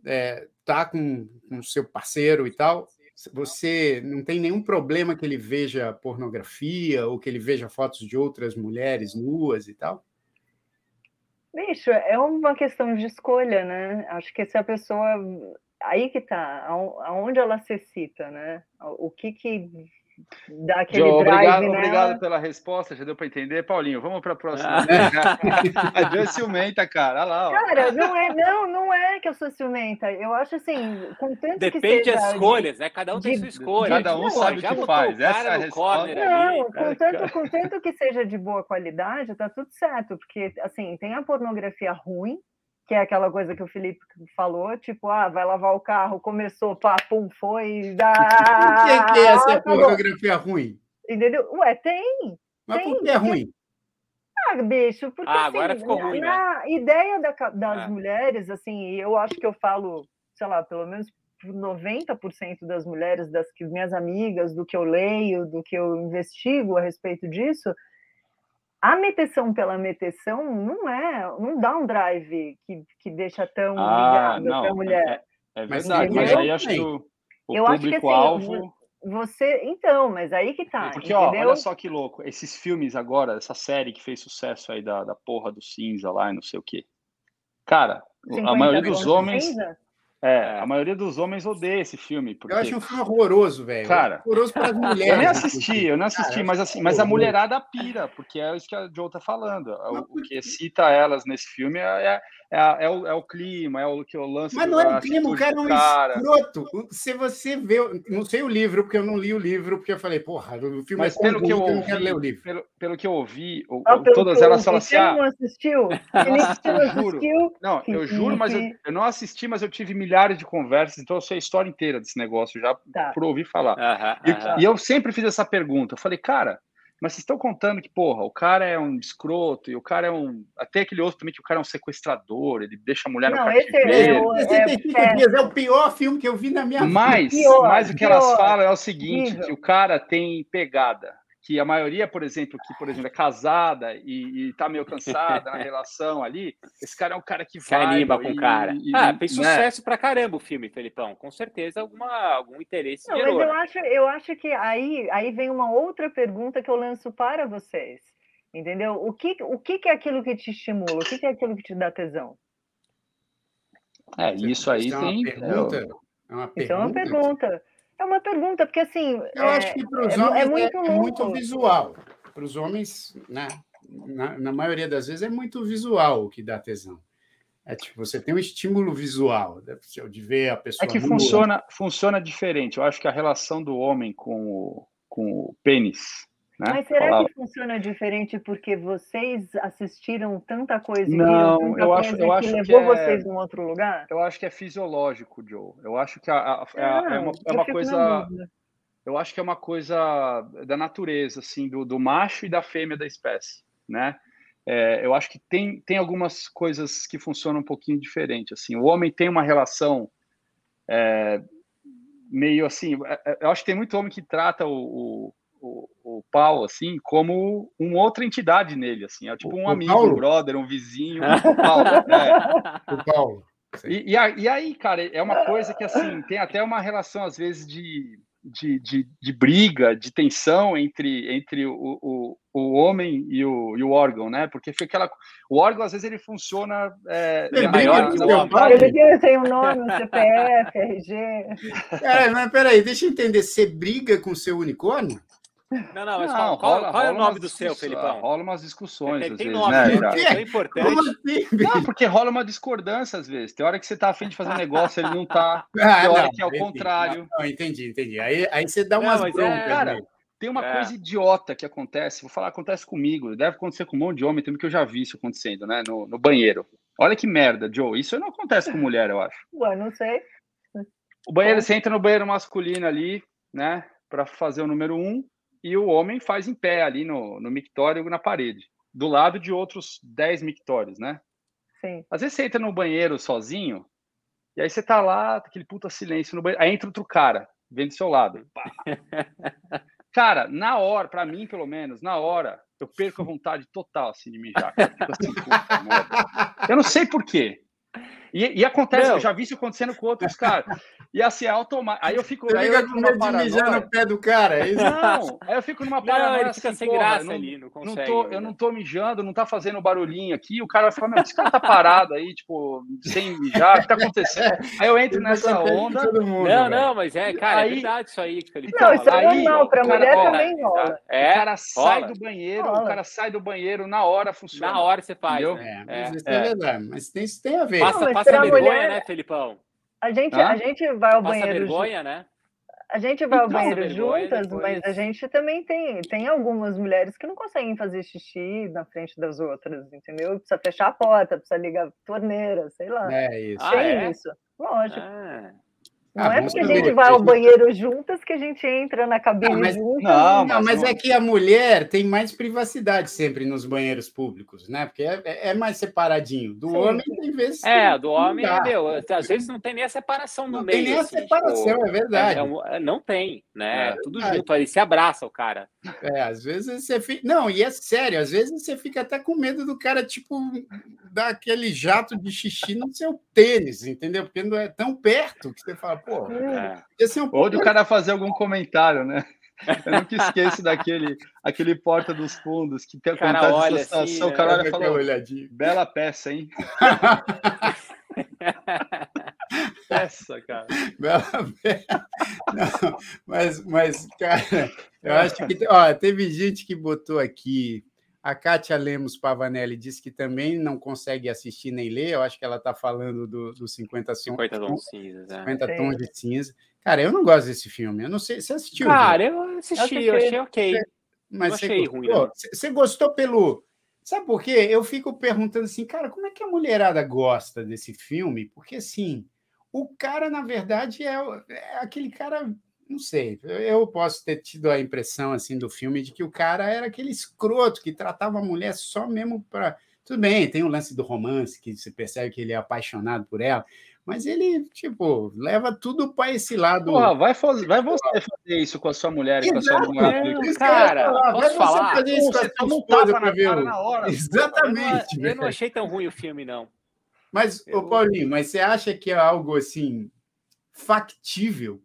é, tá com o seu parceiro e tal, você não tem nenhum problema que ele veja pornografia ou que ele veja fotos de outras mulheres nuas e tal? Bicho, é uma questão de escolha, né? Acho que se a pessoa. Aí que tá, aonde ela se cita, né? O que que dá aquele Joe, drive obrigado, nela. obrigado pela resposta, já deu para entender. Paulinho, vamos para a próxima. Ah. a Jo é ciumenta, cara. Olha lá, ó. Cara, não é, não, não é que eu sou ciumenta. Eu acho assim, com tanto Depende que das escolhas, né? Cada um tem sua escolha. Cada um não, sabe o que faz. Essa é a resposta. Não, com tanto, com tanto que seja de boa qualidade, tá tudo certo, porque assim, tem a pornografia ruim, que é aquela coisa que o Felipe falou, tipo, ah, vai lavar o carro, começou, pá, pum, foi, dá. O que é, essa pornografia ruim? Entendeu? Ué, tem. Mas tem, por que é ruim? Ah, bicho, porque ah, assim, agora ficou ruim, na né? ideia da, das ah. mulheres, assim, eu acho que eu falo, sei lá, pelo menos 90% das mulheres, das que minhas amigas, do que eu leio, do que eu investigo a respeito disso, a meteção pela meteção não é, não dá um drive que, que deixa tão ah, ligado para a mulher. É, é verdade, mas aí acho que o, o público-alvo. Assim, você, então, mas aí que tá. Porque, ó, olha só que louco, esses filmes agora, essa série que fez sucesso aí da, da porra do cinza lá e não sei o quê. Cara, a maioria dos homens. Cinza? É, a maioria dos homens odeia esse filme. Porque... Eu acho um filme horroroso, velho. Cara, horroroso para as mulheres. Eu nem assisti, eu não assisti, cara, mas assim, mas a mulherada pira, porque é isso que a Joe tá falando. O, que cita elas nesse filme é, é, é, o, é o clima, é o que eu lanço. Mas não é o clima, o cara é um cara. escroto. Se você vê, não sei o livro, porque eu não li o livro, porque eu falei, porra, o filme Mas é pelo que eu, ouvi, eu não quero ler o livro. Pelo, pelo que eu ouvi, ah, todas elas falam assim. Você ah, não assistiu? Você não assistiu? Não, eu juro, mas eu, eu, não assisti, mas eu tive milhares de conversas, então eu sei a história inteira desse negócio, já tá. por ouvir falar. e, e eu sempre fiz essa pergunta. Eu falei, cara mas vocês estão contando que, porra, o cara é um escroto e o cara é um. Até aquele outro também que o cara é um sequestrador, ele deixa a mulher não, no cativeiro. Esse é, é, dias é o pior filme que eu vi na minha mas, vida. Pior, mas o que pior, elas falam é o seguinte: que o cara tem pegada que a maioria, por exemplo, que, por exemplo, é casada e, e tá meio cansada na relação ali, esse cara é um cara que vai... Anima com o cara. E, ah, fez né? sucesso pra caramba o filme, Felipão. Com certeza alguma, algum interesse Não, mas eu acho, eu acho que aí, aí vem uma outra pergunta que eu lanço para vocês. Entendeu? O que, o que é aquilo que te estimula? O que é aquilo que te dá tesão? É, isso aí é tem... Pergunta, é uma pergunta. Isso é uma pergunta. É uma pergunta, porque assim. Eu é, acho que para os é, homens é muito, é, muito visual. Para os homens, né, na, na maioria das vezes, é muito visual o que dá tesão. É tipo, você tem um estímulo visual de ver a pessoa. É que funciona, funciona diferente. Eu acho que a relação do homem com o, com o pênis né? Mas será Falava. que funciona diferente porque vocês assistiram tanta coisa Não, tanta eu acho, eu acho que levou é, vocês num outro lugar? Eu acho que é fisiológico, Joe. Eu acho que a, a, a, ah, é uma, é uma coisa. Eu acho que é uma coisa da natureza, assim, do, do macho e da fêmea da espécie, né? É, eu acho que tem, tem algumas coisas que funcionam um pouquinho diferente. Assim, o homem tem uma relação é, meio assim. É, é, eu acho que tem muito homem que trata o, o o, o pau, assim, como uma outra entidade nele, assim, é tipo um o amigo, Paulo? um brother, um vizinho, o Paulo. É. O Paulo. E, e, e, aí, cara, é uma coisa que, assim, tem até uma relação, às vezes, de, de, de, de briga, de tensão entre, entre o, o, o homem e o, e o órgão, né? Porque foi aquela. O órgão, às vezes, ele funciona. É, é maior que o homem. Ele tem um nome, um CPF, RG. É, mas peraí, deixa eu entender. Você briga com o seu unicórnio? Não, não, mas não, qual, rola, qual é o nome do seu, Felipão? Rola umas discussões, é, tem vezes, nome, né? né? É importante. Assim, não, porque rola uma discordância às vezes. Tem hora que você tá afim de fazer um negócio, ele não tá. Ah, tem hora não, que é o contrário. Não, entendi, entendi. Aí, aí você dá umas broncas. É, cara, tem uma é. coisa idiota que acontece, vou falar, acontece comigo, deve acontecer com um monte de homem, também que eu já vi isso acontecendo, né? No, no banheiro. Olha que merda, Joe. Isso não acontece com mulher, eu acho. Ué, não sei. O banheiro, você entra no banheiro masculino ali, né? Para fazer o número um, e o homem faz em pé ali no, no mictório na parede, do lado de outros 10 mictórios, né? Sim. Às vezes você entra no banheiro sozinho, e aí você tá lá, aquele puta silêncio no banheiro, aí entra outro cara, vem do seu lado. Cara, na hora, para mim pelo menos, na hora, eu perco a vontade total assim, de mijar. Assim, eu não sei por quê. E, e acontece, Meu. eu já vi isso acontecendo com outros caras. E assim, é automático. Aí eu fico. Você aí eu fico numa paranoia. no pé do cara, é isso? Não, aí eu fico numa. Não, ele fica assim, sem graça não, ali, não consegue. Não tô, eu não tô mijando, não tá fazendo barulhinho aqui. O cara vai falar, meu, esse cara tá parado aí, tipo, sem mijar, o que tá acontecendo? Aí eu entro nessa onda. Mundo, não, não, mas é, cara, é aí, é verdade isso aí, Felipe. Não, isso é normal, pra mulher ó, também rola. É, o cara sai do banheiro, o cara sai do banheiro, na hora funciona. Na hora você faz. Né? É, é verdade, mas tem, isso tem a ver. Passa, passa vergonha, né, Felipão? A gente, a gente vai ao Passa banheiro. vergonha, né? A gente vai ao banheiro juntas, mas a gente também tem, tem algumas mulheres que não conseguem fazer xixi na frente das outras, entendeu? Precisa fechar a porta, precisa ligar a torneira, sei lá. É isso. Tem ah, é? isso. Lógico. Ah. Não ah, é porque a gente vai ao banheiro juntas que a gente entra na cabine não, mas, juntas. Não, não, mas é que a mulher tem mais privacidade sempre nos banheiros públicos, né? Porque é, é mais separadinho. Do Sim. homem, tem vezes. É, do homem, meu, às vezes não tem nem a separação no não meio. Tem nem a assim, separação, tipo, é verdade. É, é, não tem, né? É Tudo junto ali, se abraça o cara. É, às vezes você fica. Não, e é sério, às vezes você fica até com medo do cara, tipo, dar aquele jato de xixi no seu tênis, entendeu? Porque não é tão perto que você fala, pô. É. Um Ou de o cara fazer algum comentário, né? Eu nunca esqueço daquele aquele porta dos fundos que tem a cara olha assim, o cara olha e fala, bela peça, hein? peça, cara. Bela peça. Não, mas, mas, cara, eu acho que ó, teve gente que botou aqui a Kátia Lemos Pavanelli disse que também não consegue assistir nem ler. Eu acho que ela está falando do, do 50, 50 tons de cinza. 50 é. tons de cinza. Cara, eu não gosto desse filme. Eu não sei. Você assistiu? Cara, eu assisti, eu, achei ok. Você, mas eu achei ruim. Né? Você gostou pelo. Sabe por quê? Eu fico perguntando assim, cara, como é que a mulherada gosta desse filme? Porque, assim, o cara, na verdade, é, é aquele cara não sei, eu posso ter tido a impressão assim do filme de que o cara era aquele escroto que tratava a mulher só mesmo para. Tudo bem, tem o lance do romance, que você percebe que ele é apaixonado por ela, mas ele, tipo, leva tudo para esse lado. Porra, vai, fazer, vai você fazer isso com a sua mulher e com a sua mulher. É, cara, vai falar? Você fazer isso com a sua esposa para ver o... hora, Exatamente. Eu não, eu não, achei tão ruim o filme, não. Mas, eu... ô Paulinho, mas você acha que é algo assim factível?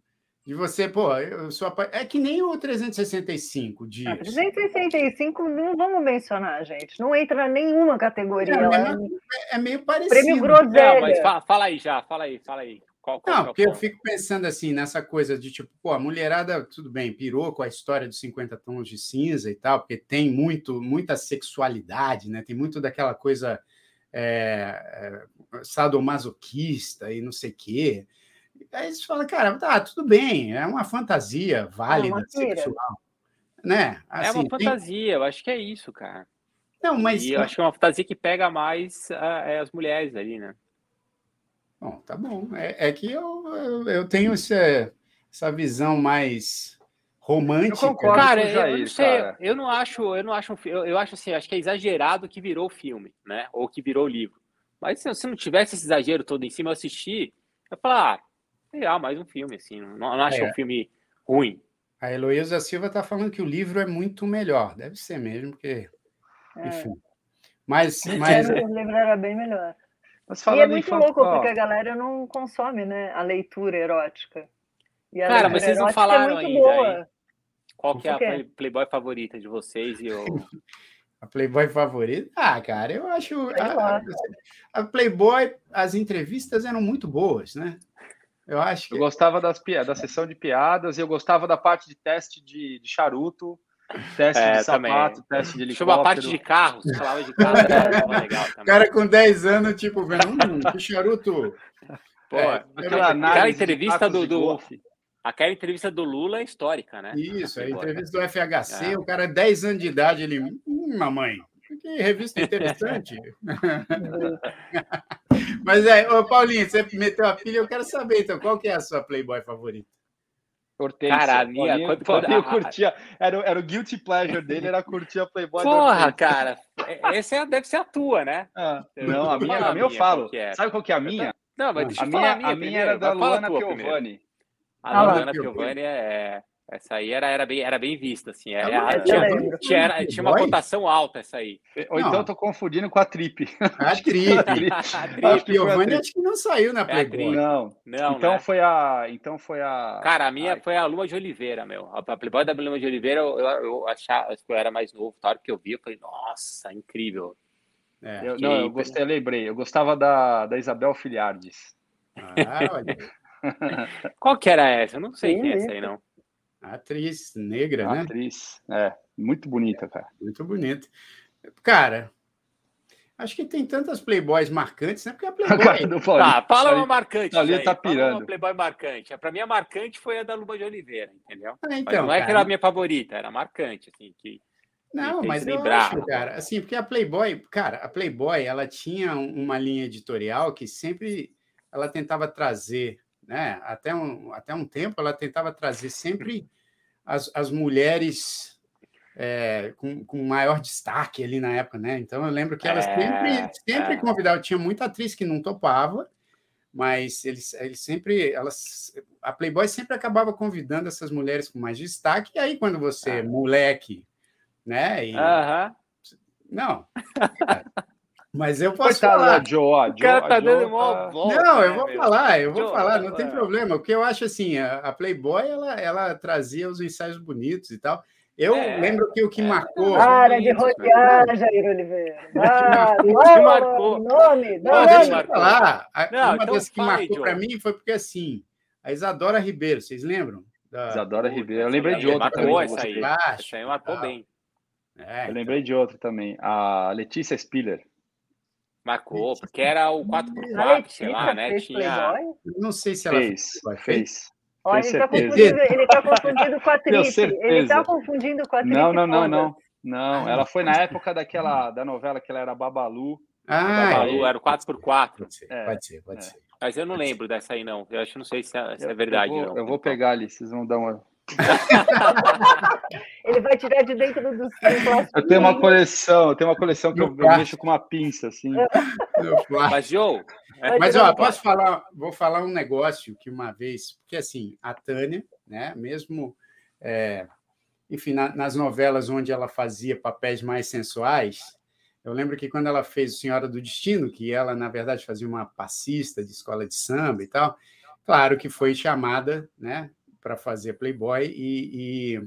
De você, pô, eu sou é que nem o 365 dias. Ah, 365 não vamos mencionar, gente. Não entra nenhuma categoria. É, é, é meio parecido. Prêmio groselha. Não, mas fala, fala, aí já, fala aí, fala aí. Qual, qual não, é porque eu fico pensando assim, nessa coisa de tipo, pô, a mulherada, tudo bem, pirou com a história dos 50 tons de cinza e tal, porque tem muito, muita sexualidade, né? Tem muito daquela coisa é, é, sadomasoquista e não sei o quê. Aí você fala, cara, tá, tudo bem, é uma fantasia válida, é sexual. Né? Assim, é uma assim, fantasia, tem... eu acho que é isso, cara. Não, mas. E eu acho que é uma fantasia que pega mais uh, as mulheres ali, né? Bom, tá bom. É, é que eu, eu, eu tenho essa, essa visão mais romântica. Eu concordo cara, com Jair, eu não sei, cara. eu não acho, eu não acho, eu, eu acho assim, acho que é exagerado que virou filme, né? Ou que virou livro. Mas se, se não tivesse esse exagero todo em cima, eu assisti, eu falar, ah, legal, mais um filme, assim. Não, não acho é. um filme ruim. A Heloísa Silva está falando que o livro é muito melhor. Deve ser mesmo, porque. É. Enfim. Mas. mas... O livro era bem melhor. Mas e é muito louco, porque a galera não consome né, a leitura erótica. Cara, mas vocês não é falaram é ainda. Qual que é a Playboy favorita de vocês e o. A Playboy favorita? Ah, cara, eu acho. A, a, Playboy, as entrevistas eram muito boas, né? Eu acho que... Eu gostava das da sessão de piadas, eu gostava da parte de teste de, de charuto, teste é, de sapato, também. teste de helicóptero. Chama a parte de carro, você falava de carro, era legal também. cara com 10 anos, tipo, vendo, hum, que charuto. Pô, é, aquela, aquela entrevista do, do Aquela entrevista do Lula é histórica, né? Isso, a entrevista do FHC, é. o cara 10 anos de idade, ele, hum, mamãe, que revista interessante. Mas é, ô Paulinho, você meteu a pilha, eu quero saber, então, qual que é a sua Playboy favorita? Hortência. Cara, a minha. Paulinho, quando, quando, Paulinho curtia. Era, era o guilty pleasure dele, era curtir a Playboy. Porra, cara. Essa é, deve ser a tua, né? Ah, não, a minha, a minha eu falo. É. Sabe qual que é a minha? Não, mas deixa a eu minha, a minha, a minha era da Luana Piovani. A Luana Piovani é. Essa aí era, era, bem, era bem vista, assim. É, é, tinha, tinha, tinha, uma cotação alta essa aí. Ou então eu tô confundindo com a Trip. A Trip. a Trip. a Giovanni acho que não saiu na é Playboy. É não. não. Então né? foi a. Então foi a. Cara, a minha Ai. foi a Luma de Oliveira, meu. A Playboy da Luma de Oliveira, eu, eu, eu achava, que eu era mais novo, na hora que eu vi, eu falei, nossa, incrível. É, eu, não, eu gostei, eu lembrei. Eu gostava da, da Isabel Filhardes. Ah, olha. Qual que era essa? Eu não sei Sim, quem é essa aí, não. Atriz negra, né? Atriz, é. Muito bonita, cara. Muito bonita. Cara, acho que tem tantas playboys marcantes, né? Porque a playboy... tá, fala uma marcante. Ali tá pirando. uma playboy marcante. Para mim, a marcante foi a da Luba de Oliveira, entendeu? Ah, então, não é que era a minha favorita, era marcante, assim, que... Não, mas eu acho, cara, assim, porque a Playboy, cara, a Playboy, ela tinha uma linha editorial que sempre ela tentava trazer né? Até um, até um tempo ela tentava trazer sempre as, as mulheres é, com, com maior destaque ali na época, né? Então eu lembro que elas é, sempre, sempre é. convidavam, tinha muita atriz que não topava, mas eles, eles sempre, elas, a Playboy sempre acabava convidando essas mulheres com mais destaque, e aí quando você, é moleque, né? E, uh -huh. Não. Mas eu posso Coitado falar. Joe, Joe, o cara tá dando uma volta. Não, eu né, vou falar, eu vou Joe, falar, não é. tem problema. Porque eu acho assim, a, a, Playboy ela, ela trazia os ensaios bonitos e tal. Eu é, lembro que o que é, marcou. Para de rodear, Jair Oliveira. Ah, o que marcou. Nome, não, deixa eu falar. Não, uma então das que marcou para mim foi porque assim, a Isadora Ribeiro, vocês lembram? Da... Isadora Ribeiro, eu lembrei de outra também. Essa aí. Essa aí marcou bem. É, eu lembrei de outra também. A Letícia Spiller. Marcou, porque era o 4x4, sei lá, né? Tinha. Não sei se ela fez. Fez. Olha, ele está confundindo, ele tá confundindo com a Trip. Ele está confundindo com a Trip. Não, não, não, não. Não, ela foi na época daquela da novela que ela era Babalu. Ah, Babalu é. era o 4x4. Pode ser, é, pode ser. Pode é. ser. Mas eu não lembro dessa aí, não. Eu acho que não sei se é, se é verdade. Eu vou, eu vou pegar ali, vocês vão dar uma. Ele vai tirar de dentro do, do Eu tenho uma coleção, eu tenho uma coleção que eu, eu mexo com uma pinça, assim. Mas, Joe. É... Mas, ó, posso falar, vou falar um negócio que uma vez, porque assim, a Tânia, né, mesmo, é, enfim, na, nas novelas onde ela fazia papéis mais sensuais, eu lembro que quando ela fez Senhora do Destino, que ela, na verdade, fazia uma passista de escola de samba e tal, claro que foi chamada, né, para fazer Playboy e,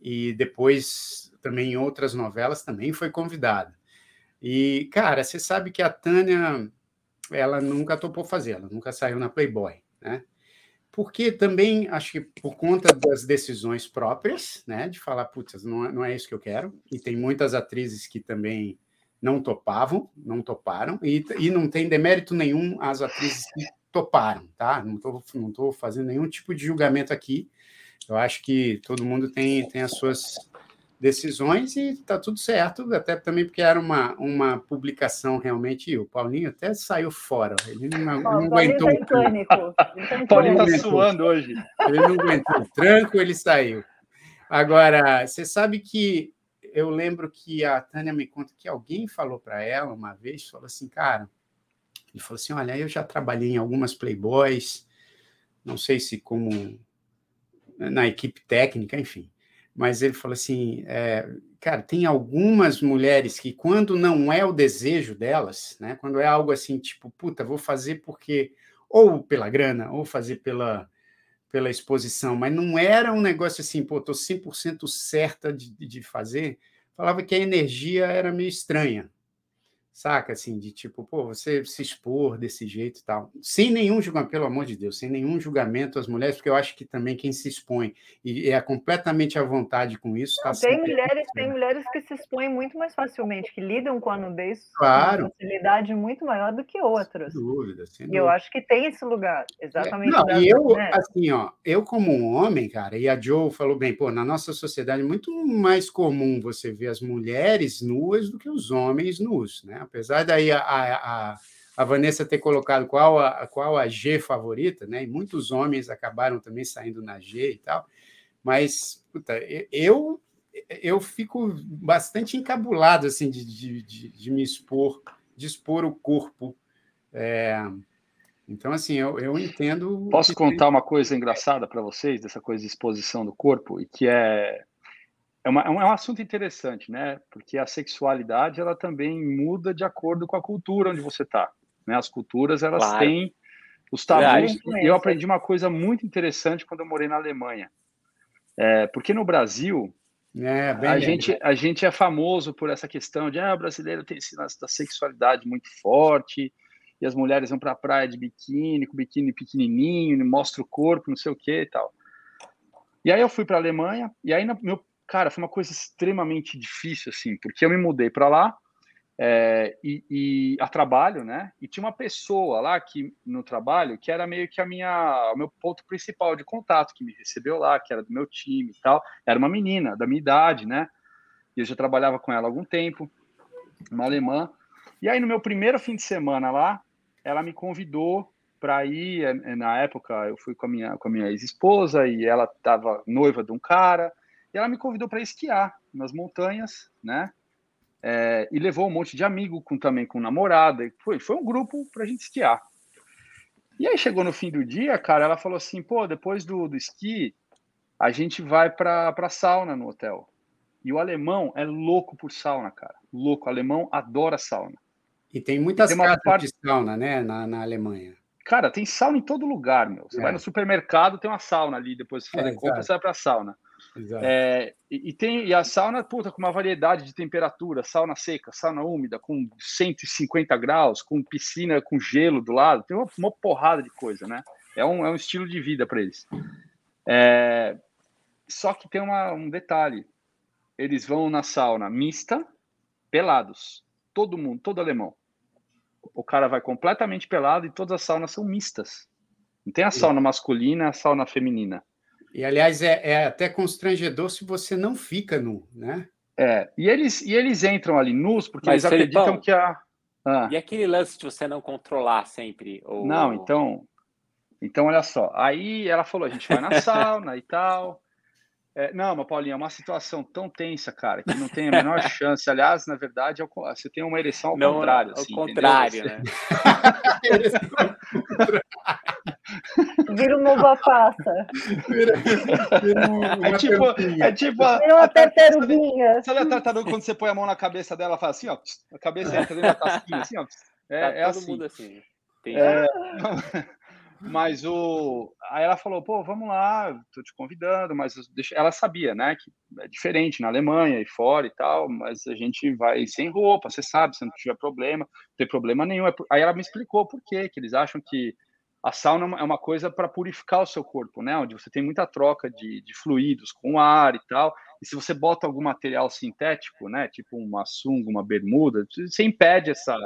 e, e, depois também em outras novelas também foi convidada. E, cara, você sabe que a Tânia, ela nunca topou fazer, ela nunca saiu na Playboy, né? Porque também, acho que por conta das decisões próprias, né, de falar, putz, não, é, não é isso que eu quero, e tem muitas atrizes que também não topavam, não toparam, e, e não tem demérito nenhum as atrizes que toparam, tá? Não estou não tô fazendo nenhum tipo de julgamento aqui. Eu acho que todo mundo tem, tem as suas decisões e está tudo certo, até também porque era uma, uma publicação realmente, e o Paulinho até saiu fora, ele não, oh, não aguentou tá o Paulinho está suando hoje. Ele não aguentou o tranco, ele saiu. Agora, você sabe que eu lembro que a Tânia me conta que alguém falou para ela uma vez, falou assim, cara, ele falou assim: Olha, eu já trabalhei em algumas Playboys, não sei se como na equipe técnica, enfim. Mas ele falou assim: é, Cara, tem algumas mulheres que, quando não é o desejo delas, né, quando é algo assim, tipo, puta, vou fazer porque, ou pela grana, ou fazer pela, pela exposição, mas não era um negócio assim, pô, tô 100% certa de, de fazer, falava que a energia era meio estranha, saca? Assim, de tipo, pô, você se expor desse jeito e tal. Sem nenhum julgamento, pelo amor de Deus, sem nenhum julgamento às mulheres, porque eu acho que também quem se expõe e é completamente à vontade com isso. Não, tá tem, mulheres, tem mulheres que se expõem muito mais facilmente, que lidam com a nudez claro. com uma facilidade muito maior do que outras. Sem dúvida, sem dúvida. E eu acho que tem esse lugar, exatamente. É, não, e eu, assim, ó, eu como um homem, cara, e a Joe falou bem, pô, na nossa sociedade é muito mais comum você ver as mulheres nuas do que os homens nus, né? Apesar daí a, a, a Vanessa ter colocado qual a, qual a G favorita, né? E muitos homens acabaram também saindo na G e tal. Mas, puta, eu eu fico bastante encabulado assim de, de, de, de me expor, de expor o corpo. É, então, assim, eu, eu entendo. Posso contar tem... uma coisa engraçada para vocês, dessa coisa de exposição do corpo, e que é é, uma, é, um, assunto interessante, né? Porque a sexualidade ela também muda de acordo com a cultura onde você está. Né? As culturas elas claro. têm os tabus. E eu aprendi uma coisa muito interessante quando eu morei na Alemanha. É, porque no Brasil é, a, gente, a gente é famoso por essa questão de ah, o brasileiro tem esse lance da sexualidade muito forte, e as mulheres vão para a praia de biquíni, com biquíni pequenininho, mostra o corpo, não sei o que e tal. E aí eu fui para a Alemanha, e aí no meu cara, foi uma coisa extremamente difícil, assim, porque eu me mudei para lá é, e, e, a trabalho, né? E tinha uma pessoa lá que no trabalho que era meio que a minha, o meu ponto principal de contato que me recebeu lá, que era do meu time e tal. Era uma menina da minha idade, né? E eu já trabalhava com ela há algum tempo, uma alemã. E aí no meu primeiro fim de semana lá, ela me convidou para ir. É, na época eu fui com a minha com a minha ex-esposa e ela estava noiva de um cara. E ela me convidou para esquiar nas montanhas, né? É, e levou um monte de amigo com também com namorada. Foi, foi um grupo para a gente esquiar. E aí chegou no fim do dia, cara, ela falou assim: pô, depois do, do esqui, a gente vai para a sauna no hotel. E o alemão é louco por sauna, cara. Louco. O alemão adora sauna. E tem muitas tem casas parte... de sauna, né, na, na Alemanha. Cara, tem sauna em todo lugar, meu. Você é. vai no supermercado, tem uma sauna ali, depois de fazer é, compra, você vai pra sauna. É, e, e, tem e a sauna, puta, com uma variedade de temperatura, sauna seca, sauna úmida, com 150 graus, com piscina com gelo do lado, tem uma, uma porrada de coisa, né? É um, é um estilo de vida para eles. É, só que tem uma, um detalhe: eles vão na sauna mista, pelados, todo mundo, todo alemão. O cara vai completamente pelado e todas as saunas são mistas. Não tem a sauna masculina, a sauna feminina. E, aliás, é, é, até constrangedor se você não fica nu, né? É, e eles, e eles entram ali nus porque Mas, eles acreditam que a. Ah. E aquele lance de você não controlar sempre? Ou... Não, então. Então, olha só. Aí ela falou: a gente vai na sauna e tal. É, não, mas Paulinha, é uma situação tão tensa, cara, que não tem a menor chance. Aliás, na verdade, é você tem uma ereção ao não, contrário. Ao assim, contrário, né? Vira uma uva passa. Vira, vira uma é tipo, é tipo a, vira uma tartaruguinha. Sabe a tartaruga quando você põe a mão na cabeça dela, faz assim, ó, a cabeça entra dentro da casquinha, assim, ó. É, tá é assim. assim. É, mas o. Aí ela falou, pô, vamos lá, tô te convidando, mas ela sabia, né, que é diferente na Alemanha e fora e tal, mas a gente vai sem roupa, você sabe, se não tiver problema, não tem problema nenhum. Aí ela me explicou por quê, que eles acham que a sauna é uma coisa para purificar o seu corpo, né, onde você tem muita troca de, de fluidos com ar e tal, e se você bota algum material sintético, né, tipo uma sunga, uma bermuda, você impede essa,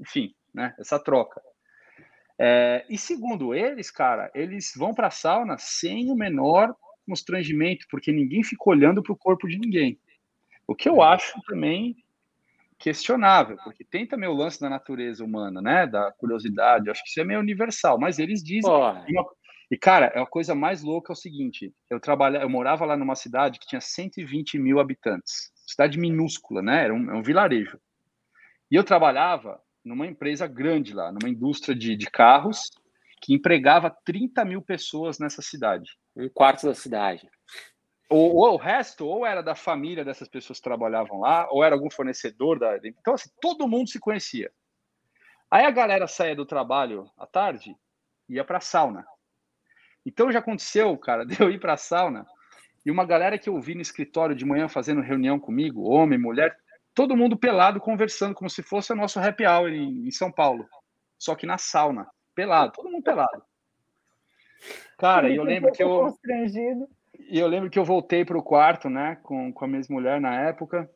enfim, né, essa troca. É, e segundo eles, cara, eles vão para a sauna sem o menor constrangimento, porque ninguém fica olhando para o corpo de ninguém. O que eu acho também questionável, porque tem também o lance da natureza humana, né? Da curiosidade, acho que isso é meio universal, mas eles dizem. E, cara, é a coisa mais louca é o seguinte: eu trabalhava, eu morava lá numa cidade que tinha 120 mil habitantes, cidade minúscula, né? Era um, é um vilarejo. E eu trabalhava numa empresa grande lá, numa indústria de, de carros, que empregava 30 mil pessoas nessa cidade. Um quarto da cidade. Ou, ou, o resto, ou era da família dessas pessoas que trabalhavam lá, ou era algum fornecedor da. Então, assim, todo mundo se conhecia. Aí a galera saía do trabalho à tarde ia para sauna. Então já aconteceu, cara, de eu ir para sauna e uma galera que eu vi no escritório de manhã fazendo reunião comigo, homem, mulher, todo mundo pelado conversando, como se fosse o nosso happy hour em, em São Paulo. Só que na sauna, pelado, todo mundo pelado. Cara, eu lembro que eu. E eu lembro que eu voltei para o quarto, né, com, com a minha mulher na época.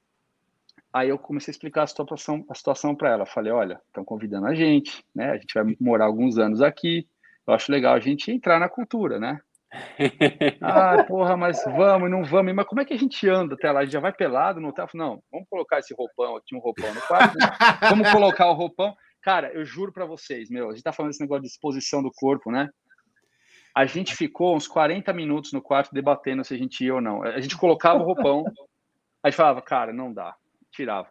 Aí eu comecei a explicar a situação, a situação para ela. Falei, olha, estão convidando a gente, né? A gente vai morar alguns anos aqui. Eu acho legal a gente entrar na cultura, né? ah, porra, mas vamos, não vamos. Mas como é que a gente anda até lá? A gente já vai pelado no hotel? Não, vamos colocar esse roupão aqui, um roupão no quarto. Né? Vamos colocar o roupão. Cara, eu juro para vocês, meu, a gente tá falando desse negócio de exposição do corpo, né? A gente ficou uns 40 minutos no quarto debatendo se a gente ia ou não. A gente colocava o roupão, a gente falava, cara, não dá. Tirava.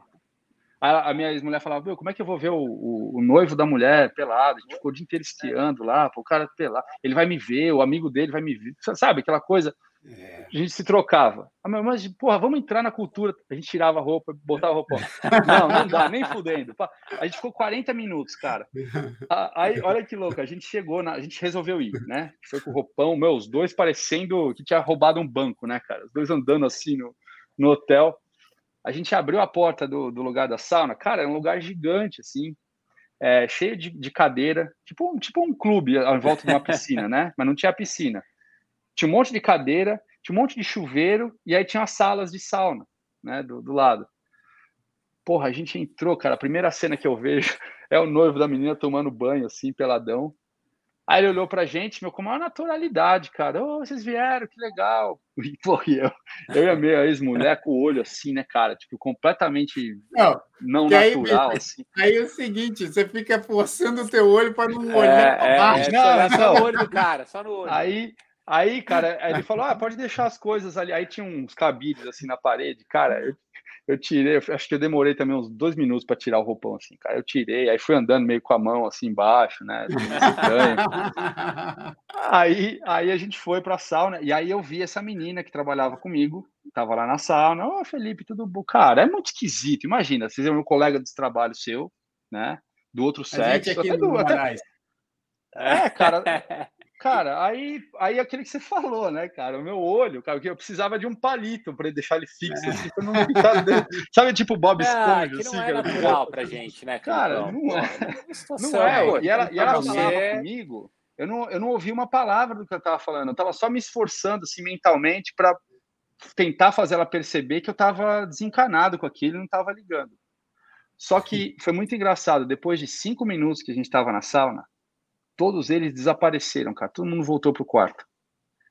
A, a minha ex-mulher falava, meu, como é que eu vou ver o, o, o, noivo da mulher pelado? A gente ficou o dia inteiro esquiando lá, o cara pelado, ele vai me ver, o amigo dele vai me ver, sabe? Aquela coisa. É. A gente se trocava. Ah, mas, porra, vamos entrar na cultura. A gente tirava a roupa, botava a roupa. Não, não dá, nem fudendo. A gente ficou 40 minutos, cara. Aí, olha que louco, a gente chegou, na, a gente resolveu ir, né? Foi com o roupão, meu, os dois parecendo que tinha roubado um banco, né, cara? Os dois andando assim no, no hotel a gente abriu a porta do, do lugar da sauna, cara, é um lugar gigante, assim, é, cheio de, de, cadeira, tipo, tipo um clube à volta de uma piscina, né? Mas não tinha piscina. Tinha um monte de cadeira, tinha um monte de chuveiro, e aí tinha as salas de sauna, né, do, do lado. Porra, a gente entrou, cara, a primeira cena que eu vejo é o noivo da menina tomando banho, assim, peladão. Aí ele olhou pra gente, meu, com uma naturalidade, cara. Ô, oh, vocês vieram, que legal. E, pô, eu, eu e a minha ex-mulher com o olho assim, né, cara? Tipo, completamente não, não natural, aí, assim. Aí é o seguinte, você fica forçando o teu olho para não olhar é, pra é, baixo. É, não, só, só no olho do cara, só no olho. Aí, aí, cara, ele falou, ah, pode deixar as coisas ali. Aí tinha uns cabides, assim, na parede. Cara, eu, eu tirei, eu acho que eu demorei também uns dois minutos para tirar o roupão, assim, cara. Eu tirei, aí fui andando meio com a mão assim embaixo, né? aí, aí a gente foi para a sauna, e aí eu vi essa menina que trabalhava comigo, tava lá na sauna. Ô, oh, Felipe, tudo bom? Cara, é muito esquisito. Imagina, você é um colega de trabalho seu, né? Do outro sexo. Até do, até... É, cara. Cara, aí, aí aquele que você falou, né, cara? O meu olho, cara, que eu precisava de um palito para deixar ele fixo, é. assim, pra não ficar dentro. Sabe, tipo Bob Esponja, é, assim, não é natural pra gente, né? Cara, não, é. Não é. E ela, e ela falava comigo, eu não, eu não ouvi uma palavra do que eu tava falando, eu tava só me esforçando, assim, mentalmente para tentar fazer ela perceber que eu tava desencanado com aquilo e não tava ligando. Só que foi muito engraçado, depois de cinco minutos que a gente tava na sauna, todos eles desapareceram, cara. Todo mundo voltou pro quarto.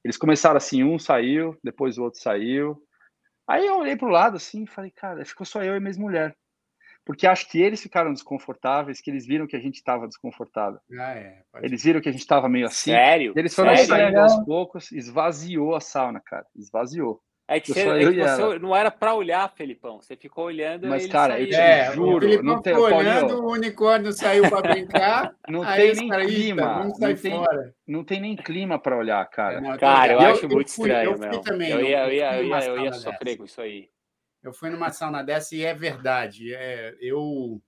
Eles começaram assim, um saiu, depois o outro saiu. Aí eu olhei pro lado assim e falei, cara, ficou só eu e minha mulher. Porque acho que eles ficaram desconfortáveis, que eles viram que a gente estava desconfortável. Ah, é, eles viram que a gente estava meio assim. Sério? Eles foram Sério? saindo aos poucos, esvaziou a sauna, cara. Esvaziou. É que, você, é que você não era para olhar, Felipão. Você ficou olhando. Mas, cara, eu te é, juro. O não tem, olhando, o unicórnio saiu para brincar. não tem nem clima. Não tem, fora. não tem nem clima para olhar, cara. Não, cara, eu, eu acho eu muito fui, estranho. Eu, meu. Também, eu ia, eu ia, eu ia, eu ia sofrer com isso aí. Eu fui numa sauna dessa e é verdade. É, eu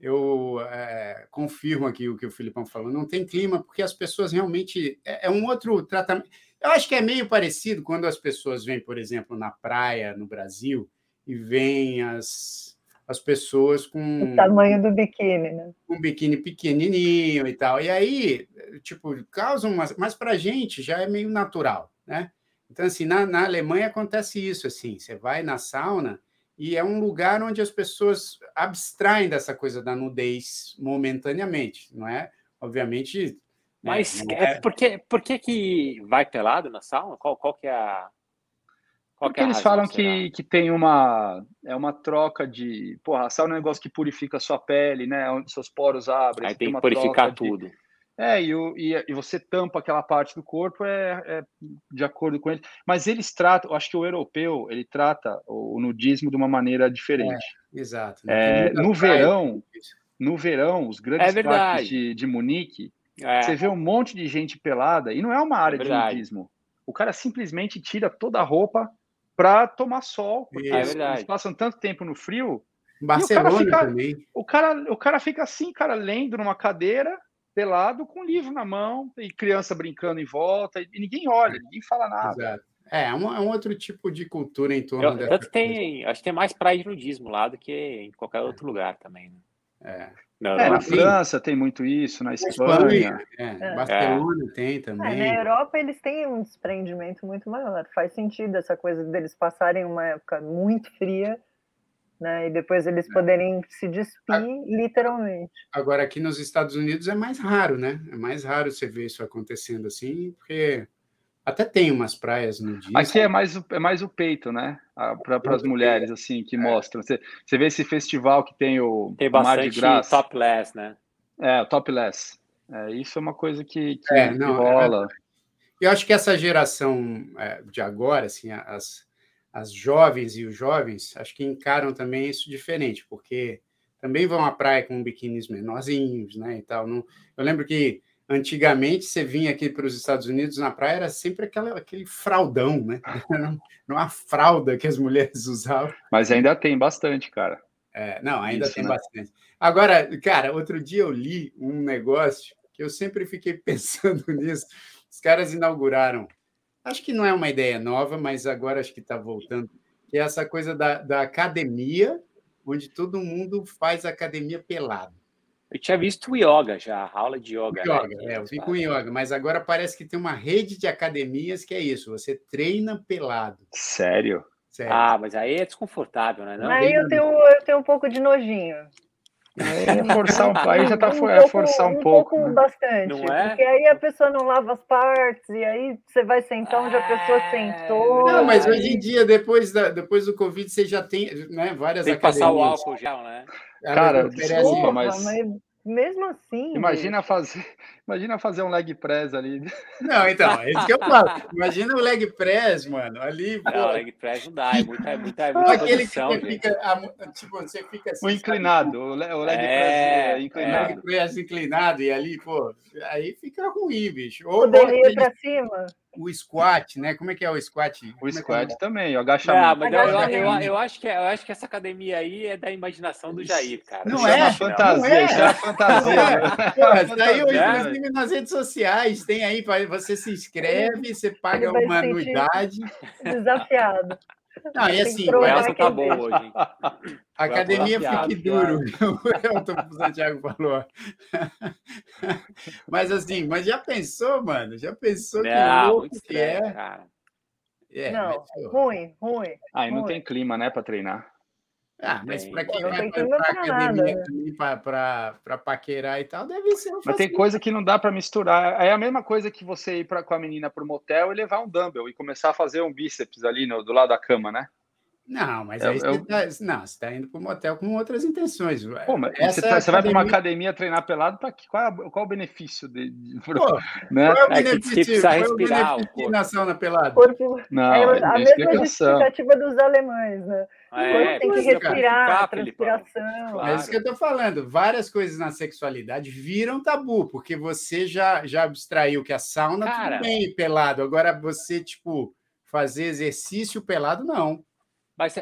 eu é, confirmo aqui o que o Filipão falou. Não tem clima porque as pessoas realmente. É, é um outro tratamento eu acho que é meio parecido quando as pessoas vêm, por exemplo, na praia no Brasil e vêm as, as pessoas com. O tamanho do biquíni, né? Um biquíni pequenininho e tal. E aí, tipo, causam uma. Mas para a gente já é meio natural, né? Então, assim, na, na Alemanha acontece isso, assim. Você vai na sauna e é um lugar onde as pessoas abstraem dessa coisa da nudez momentaneamente, não é? Obviamente, mas é, é, por, que, por que que vai pelado na sauna? Qual, qual que é a... Qual Porque é eles falam que, que tem uma é uma troca de. Porra, a sauna é um negócio que purifica a sua pele, né? Onde seus poros abrem. Aí tem, tem que purificar tudo. De, é, e, o, e, e, você tampa aquela parte do corpo é, é, de acordo com ele. Mas eles tratam, acho que o europeu ele trata o, o nudismo de uma maneira diferente. É, exato. É, no verão, no verão, os grandes é parques de, de Munique é. Você vê um monte de gente pelada e não é uma área é de nudismo. O cara simplesmente tira toda a roupa para tomar sol, porque é eles passam tanto tempo no frio. Barcelona o fica, também. O cara, o cara fica assim, cara, lendo numa cadeira, pelado, com um livro na mão, e criança brincando em volta, e ninguém olha, ninguém fala nada. Exato. É, é um, é um outro tipo de cultura em torno Eu, dessa Tanto tem, acho que tem mais praia de nudismo lá do que em qualquer outro lugar também. Né? É. Não, é, na França tem muito isso, na Espanha. É, é. Barcelona é. tem também. na Europa eles têm um desprendimento muito maior. Faz sentido essa coisa deles passarem uma época muito fria, né? E depois eles é. poderem se despir, literalmente. Agora aqui nos Estados Unidos é mais raro, né? É mais raro você ver isso acontecendo assim, porque até tem umas praias no dia. Aqui é mais, o, é mais o peito, né? Para as mulheres, assim, que é. mostram. Você, você vê esse festival que tem o tem bastante Mar de Graça. topless, né? É, topless. É, isso é uma coisa que, que, é, não, que é rola. eu acho que essa geração é, de agora, assim, as, as jovens e os jovens, acho que encaram também isso diferente, porque também vão à praia com biquínis menorzinhos, né, e tal. Não, eu lembro que antigamente você vinha aqui para os Estados Unidos na praia era sempre aquela, aquele fraldão, né? Não a fralda que as mulheres usavam. Mas ainda tem bastante, cara. É, não, ainda Isso, tem né? bastante. Agora, cara, outro dia eu li um negócio que eu sempre fiquei pensando nisso. Os caras inauguraram, acho que não é uma ideia nova, mas agora acho que está voltando, que é essa coisa da, da academia, onde todo mundo faz academia pelado. Eu tinha visto o yoga já, aula de yoga. Né, yoga, né? é, eu vi com yoga, mas agora parece que tem uma rede de academias que é isso, você treina pelado. Sério? Sério. Ah, mas aí é desconfortável, né? Não? Aí eu tenho, eu tenho um pouco de nojinho. É, forçar um, aí já tá um é forçar um, um pouco. pouco né? bastante. Não é? Porque aí a pessoa não lava as partes, e aí você vai sentar onde a pessoa é. sentou. Não, mas aí... hoje em dia, depois, da, depois do Covid, você já tem né, várias tem que passar o álcool gel, né? Cara, desculpa, mas... mas mesmo assim. Imagina fazer, imagina fazer um leg press ali. Não, então, é isso que eu falo. Imagina o leg press, mano, ali. Não, pô. leg press não dá, é muita, é muita, é muita Aquele posição, que fica, tipo, você fica assim. O inclinado, o leg é, press é, inclinado. O leg press inclinado, e ali, pô, aí fica ruim, bicho. Ou Poderia ir pra cima o squat, né? Como é que é o squat? O é squat é também, o agachamento. Ah, mas eu, eu, eu, acho que, eu acho que essa academia aí é da imaginação do Jair, cara. Não, é, é fantasia, não é. isso é fantasia. É. Pô, saiu, inclusive, nas redes sociais, tem aí, você se inscreve, você paga uma anuidade. Desafiado. Não, e assim, o Elton tá bom hoje. A academia fique duro, o Santiago falou. Mas assim, mas já pensou, mano? Já pensou que não, louco que é? Cara. é não, mas, ruim, ruim. Ah, e não tem clima, né, para treinar. Ah, mas para quem vai para a academia para paquerar e tal, deve ser Mas tem coisa que não dá para misturar. É a mesma coisa que você ir pra, com a menina para o motel e levar um dumbbell e começar a fazer um bíceps ali no, do lado da cama, né? Não, mas aí eu, você, tá, não, você tá indo para o motel com outras intenções. Pô, mas você, tá, você vai para uma academia treinar pelado, para qual, qual o benefício de, de Pô, né? Qual é o é benefício, qual é o benefício na sauna pelada? Corpo, não, é, a mesma justificativa dos alemães, né? É, tem que respirar, transpiração. Claro. É isso que eu estou falando. Várias coisas na sexualidade viram tabu, porque você já, já abstraiu que a sauna Cara, tudo bem pelado. Agora você, tipo, fazer exercício pelado, não. Mas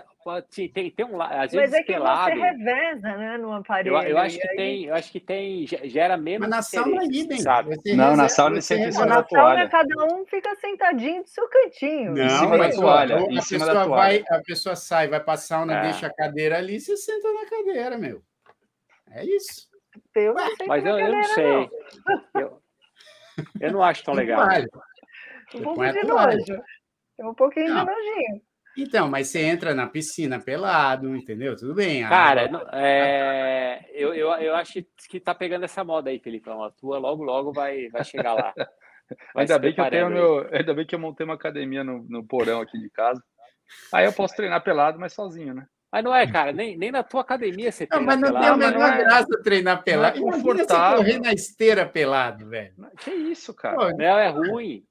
tem, tem um às vezes Mas é que pelado, você reveza, né, no aparelho. Eu, eu acho que aí... tem, eu acho que tem gera menos. Mas na sauna idem, sabe? Não, na sauna você na sauna cada um fica sentadinho do seu cantinho. Não, em cima da toalha, em cima da toalha. Vai, a pessoa sai, vai para a sauna, é. deixa a cadeira ali, você senta na cadeira, meu. É isso. Eu mas eu, eu, não sei. Não. Eu, eu não acho tão legal. Um pouco de nojo. Tem um pouquinho não. de nojinho. Então, mas você entra na piscina pelado, entendeu? Tudo bem. Cara, água... é... eu, eu, eu acho que tá pegando essa moda aí, Felipão. A tua logo, logo vai, vai chegar lá. Vai ainda bem que eu tenho meu. Ainda bem que eu montei uma academia no, no porão aqui de casa. Aí eu posso treinar pelado, mas sozinho, né? Mas não é, cara, nem, nem na tua academia você treina pelado. Não, mas não pelado, tem a menor é... graça treinar pelado. Não é confortável. correr na esteira pelado, velho. Que isso, cara? Pô, não, é ruim.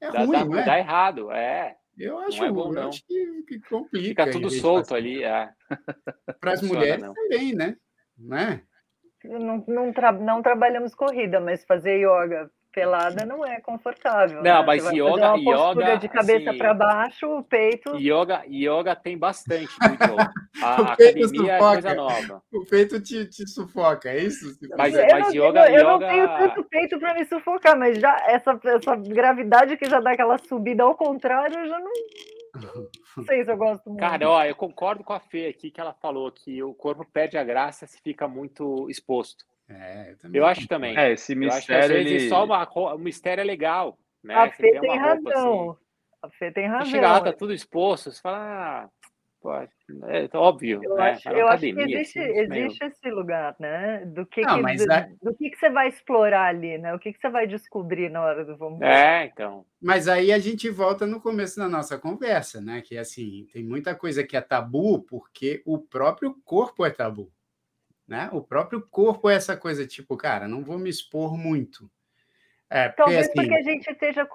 É dá, ruim, dá, é? dá errado, é. Eu acho, não é bom, não. acho que, que, complica. Fica tudo solto ali. É. Para as mulheres não. também, né? né? Não, não, tra não trabalhamos corrida, mas fazer yoga pelada não é confortável. Não, né? mas yoga, yoga de cabeça assim, para baixo, o peito. Yoga, yoga tem bastante. A, academia sufoca. é coisa nova. O peito te, te sufoca, é isso? Mas, eu mas não, yoga, eu yoga... não tenho tanto peito para me sufocar, mas já essa, essa gravidade que já dá aquela subida ao contrário, eu já não não sei se eu gosto muito. Cara, ó, eu concordo com a Fê aqui que ela falou que o corpo perde a graça se fica muito exposto. É, eu, eu acho também. É, esse mistério. Ele... Só uma, o mistério é legal. Né? A Fê tem razão. Assim, a Fê tem razão. Chega lá, tá tudo exposto, você fala, ah, pô, é óbvio. Eu, né? acho, eu academia, acho que existe, assim, existe meio... esse lugar, né? Do que, Não, que do, é... do, que, que você vai explorar ali, né? O que, que você vai descobrir na hora do vamos É, então. Mas aí a gente volta no começo da nossa conversa, né? Que assim, tem muita coisa que é tabu porque o próprio corpo é tabu. Né? O próprio corpo é essa coisa tipo, cara, não vou me expor muito. É, porque, Talvez assim, porque a gente esteja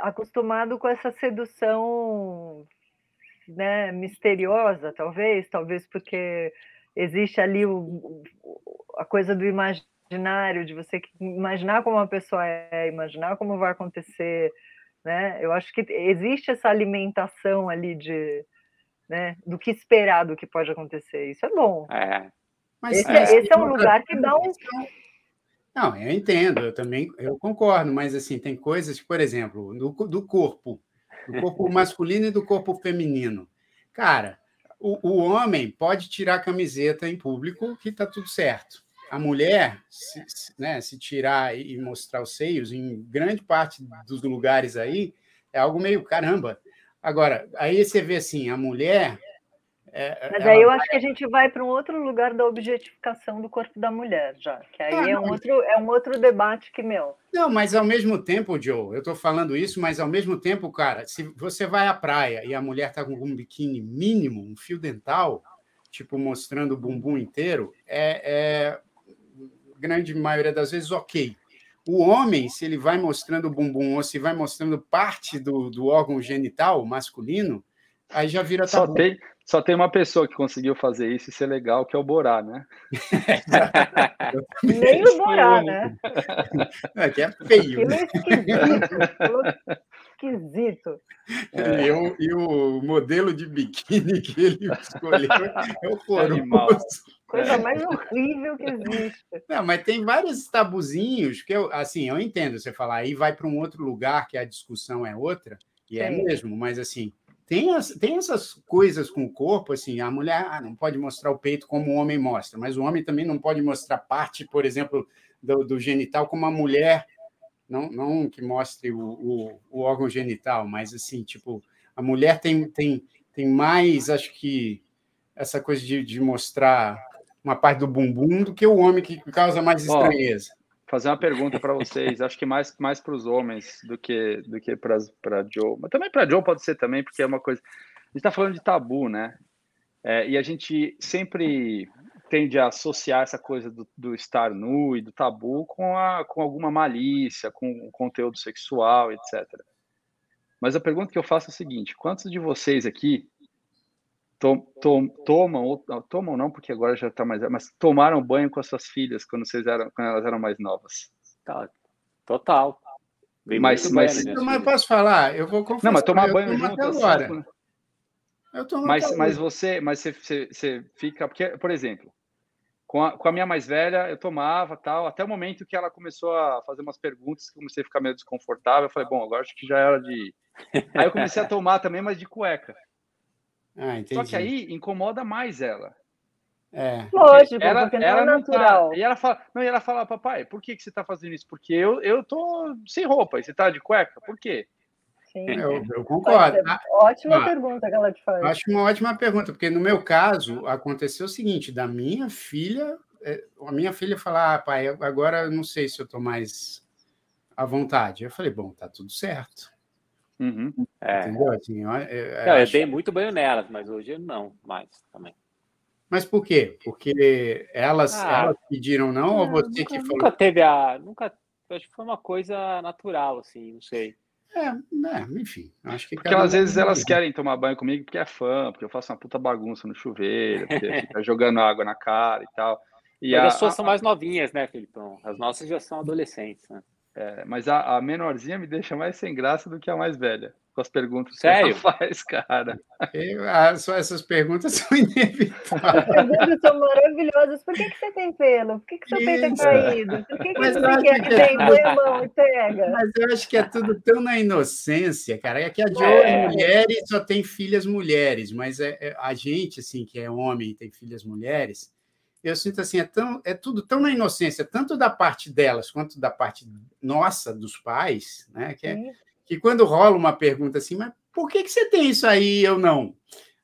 acostumado com essa sedução né, misteriosa, talvez, talvez porque existe ali o, a coisa do imaginário, de você imaginar como uma pessoa é, imaginar como vai acontecer, né? Eu acho que existe essa alimentação ali de, né, do que esperar do que pode acontecer. Isso é bom. É. Mas esse, é, esse é um lugar que dá um não, eu entendo, eu também eu concordo, mas assim, tem coisas, por exemplo, do, do corpo, do corpo masculino e do corpo feminino. Cara, o, o homem pode tirar a camiseta em público que está tudo certo. A mulher, se, né, se tirar e mostrar os seios, em grande parte dos lugares aí, é algo meio caramba. Agora, aí você vê assim, a mulher é, Mas aí eu vai... acho que a gente vai para um outro lugar da objetificação do corpo da mulher, já. Que aí ah, é, um outro, é um outro debate que, meu. Não, mas ao mesmo tempo, Joe, eu estou falando isso, mas ao mesmo tempo, cara, se você vai à praia e a mulher está com um biquíni mínimo, um fio dental, tipo mostrando o bumbum inteiro, é, é grande maioria das vezes ok. O homem, se ele vai mostrando o bumbum ou se vai mostrando parte do, do órgão genital masculino, aí já vira tabu. Só tem, só tem uma pessoa que conseguiu fazer isso e ser legal, que é o Borá, né? Nem o Borá, né? É que é feio. Né? esquisito. esquisito. É. E, o, e, o, modelo de biquíni que ele escolheu é horroroso. Coisa mais horrível que existe. Não, mas tem vários tabuzinhos que eu, assim, eu entendo você falar, aí vai para um outro lugar que a discussão é outra, e é Sim. é mesmo, mas assim, tem, as, tem essas coisas com o corpo, assim, a mulher ah, não pode mostrar o peito como o homem mostra, mas o homem também não pode mostrar parte, por exemplo, do, do genital como a mulher, não, não que mostre o, o, o, órgão genital, mas assim, tipo, a mulher tem, tem, tem mais, acho que, essa coisa de, de mostrar uma parte do bumbum do que o homem que causa mais estranheza fazer uma pergunta para vocês, acho que mais, mais para os homens do que, do que para Joe, mas também para Joe pode ser também, porque é uma coisa. A gente está falando de tabu, né? É, e a gente sempre tende a associar essa coisa do, do, estar nu e do tabu com, a, com alguma malícia, com conteúdo sexual, etc. Mas a pergunta que eu faço é a seguinte: quantos de vocês aqui tom, tom, tomam, ou, tomam não, porque agora já está mais, mas tomaram banho com as suas filhas quando, vocês eram, quando elas eram mais novas. Tá, total. Bem mas, mas, mas, mas eu posso falar, eu vou confessar. Não, mas tomar banho junto agora. Assim, eu tomo mas, mas você, mas você, você, você, fica, porque, por exemplo, com a, com a minha mais velha, eu tomava tal, até o momento que ela começou a fazer umas perguntas, comecei a ficar meio desconfortável. Eu falei, bom, agora acho que já era de. Aí eu comecei a tomar também, mas de cueca. Ah, Só que aí incomoda mais ela. É. Lógico, ela, porque ela não é natural. Tá, e ela fala, não, e ela fala, papai, por que, que você está fazendo isso? Porque eu, eu tô sem roupa e você está de cueca, por quê? Sim. Eu, eu concordo. Ótima ah, pergunta que ela te faz. Acho uma ótima pergunta, porque no meu caso aconteceu o seguinte: da minha filha, é, a minha filha falar, ah, pai, agora eu não sei se eu estou mais à vontade. Eu falei, bom, tá tudo certo. Uhum. É. Entendeu? Assim, eu, eu, eu, eu dei muito banho nelas, mas hoje não mais também. Mas por quê? Porque elas, ah, elas pediram não ou você nunca, que falou? Nunca teve a. Nunca. Acho que foi uma coisa natural, assim, não sei. É, é enfim. Acho que porque às vezes elas querem tomar banho comigo porque é fã, porque eu faço uma puta bagunça no chuveiro, porque fica jogando água na cara e tal. E Mas a, as suas a, são mais novinhas, né, Felipão? As nossas já são adolescentes, né? É, mas a, a, menorzinha me deixa mais sem graça do que a mais velha, com as perguntas Sério? que ela faz, cara. Eu, ah, só essas perguntas são inevitáveis. As perguntas são maravilhosas. Por que, que você tem pelo? Por que, que seu Isso. peito é caído? Por que, que mas você quer que, que tem? Põe a mão e pega. Mas eu acho que é tudo tão na inocência, cara. É que a de é. mulheres só tem filhas mulheres, mas é, é, a gente, assim, que é homem e tem filhas mulheres eu sinto assim, é, tão, é tudo tão na inocência, tanto da parte delas quanto da parte nossa, dos pais, né? Que, é, que quando rola uma pergunta assim, mas por que, que você tem isso aí e eu não?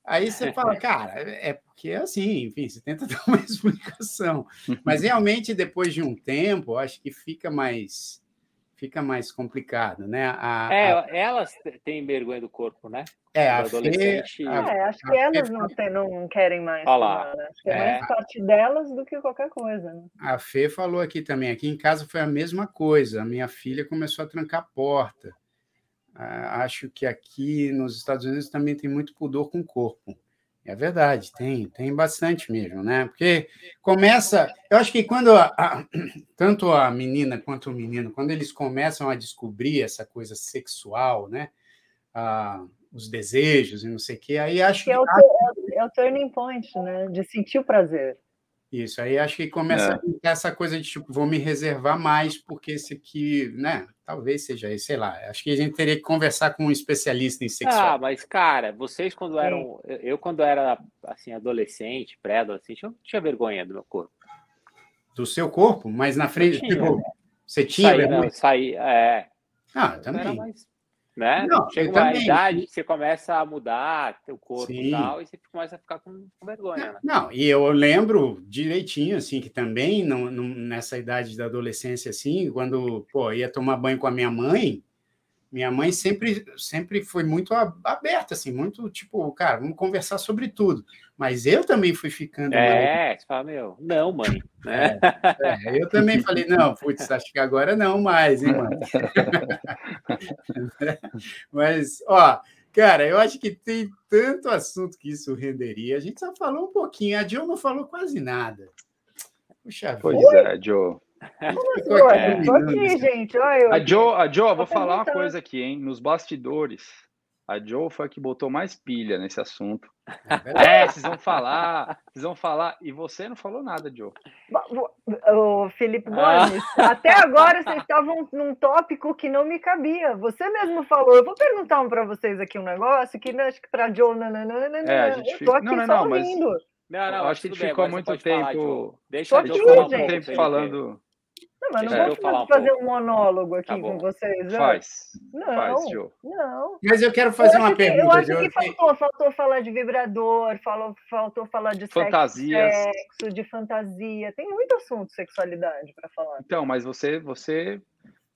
Aí você fala, cara, é porque assim, enfim, você tenta dar uma explicação. Mas realmente, depois de um tempo, acho que fica mais fica mais complicado, né? A, é, a... elas têm vergonha do corpo, né? É, a adolescente. Fê, é, acho que elas não, tem, não querem mais. Falar. Né? Acho que é, é, mais parte delas do que qualquer coisa. Né? A Fê falou aqui também. Aqui em casa foi a mesma coisa. A minha filha começou a trancar a porta. Ah, acho que aqui nos Estados Unidos também tem muito pudor com o corpo. É verdade, tem, tem bastante mesmo, né? Porque começa, eu acho que quando a, a, tanto a menina quanto o menino, quando eles começam a descobrir essa coisa sexual, né? Ah, os desejos e não sei o quê, aí acho que. É o, é, é o turning point, né? De sentir o prazer. Isso, aí acho que começa é. essa coisa de tipo, vou me reservar mais, porque esse aqui, né? Talvez seja isso, sei lá. Acho que a gente teria que conversar com um especialista em sexual. Ah, mas, cara, vocês quando eram. Eu, quando era assim, adolescente, pré-adolescente, eu tinha vergonha do meu corpo. Do seu corpo? Mas na frente, tinha, tipo, você tinha saí, vergonha? Não, saí, é. Ah, também. Né? Não, Chega uma também. idade que você começa a mudar teu corpo Sim. e tal, e você começa a ficar com, com vergonha, né? Não, e eu lembro direitinho, assim, que também não, não, nessa idade da adolescência, assim, quando, pô, ia tomar banho com a minha mãe, minha mãe sempre, sempre foi muito aberta, assim, muito tipo, cara, vamos conversar sobre tudo. Mas eu também fui ficando. É, você fala, meu, não, mãe. É, é, eu também falei, não, putz, acho que agora não mais, hein, mano. Mas, ó, cara, eu acho que tem tanto assunto que isso renderia. A gente só falou um pouquinho, a Joe não falou quase nada. Puxa pois vida. é, Joe. Como assim, Tô aqui, gente. Olha, a Joe, a Joe, vou falar uma coisa aqui, hein? Nos bastidores, a Joe foi a que botou mais pilha nesse assunto. É, vocês vão falar, vocês vão falar, e você não falou nada, Joe. O Felipe Gomes, ah. até agora vocês estavam num tópico que não me cabia. Você mesmo falou. Eu vou perguntar um para vocês aqui um negócio que acho que para Joe, não, não, não, não, é, a gente eu tô aqui não, não, só não, mas... Não, não, acho que a gente ficou muito tempo. Falar, Deixa a Joe falar muito tempo falando. Não, mas não vou falar fazer um, um monólogo aqui tá com vocês. Faz. Não, Faz, não. Mas eu quero fazer eu uma pergunta. eu acho que faltou, faltou falar de vibrador, falou, faltou falar de Fantasias. sexo, de fantasia. Tem muito assunto sexualidade para falar. Então, mas você, você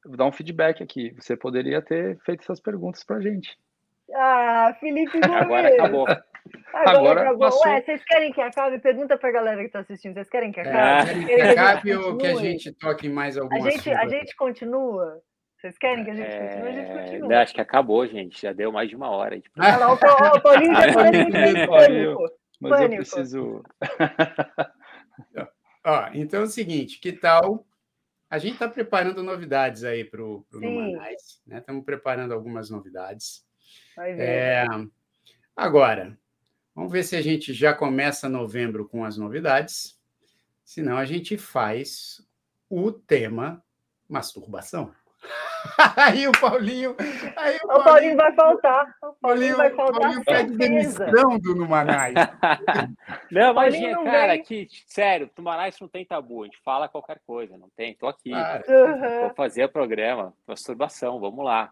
dá um feedback aqui. Você poderia ter feito essas perguntas para gente. Ah, Felipe Gomes. Agora acabou. Agora, Agora acabou. Ué, vocês querem que acabe? Pergunta para a galera que está assistindo. Vocês querem que é, acabe? É, que acabe ou que a gente toque mais alguma a gente, A gente continua? Vocês querem que a gente é... continue? A gente é, continua. Acho que acabou, gente. Já deu mais de uma hora. Gente... Ah, não, o Paulinho já pânico. Mas eu preciso... Ó, então é o seguinte, que tal... A gente está preparando novidades aí para o Numanais, né? Estamos preparando algumas novidades. Vai ver. É... Agora, Vamos ver se a gente já começa novembro com as novidades. Senão a gente faz o tema masturbação. aí o Paulinho. Aí o, Paulinho, o Paulinho vai faltar. O Paulinho, vai faltar. Paulinho pede demissão do Numanais. não, imagina, cara, que, sério, Numanais não tem tabu. A gente fala qualquer coisa, não tem. Tô aqui. Uhum. Vou fazer o programa. Masturbação, vamos lá.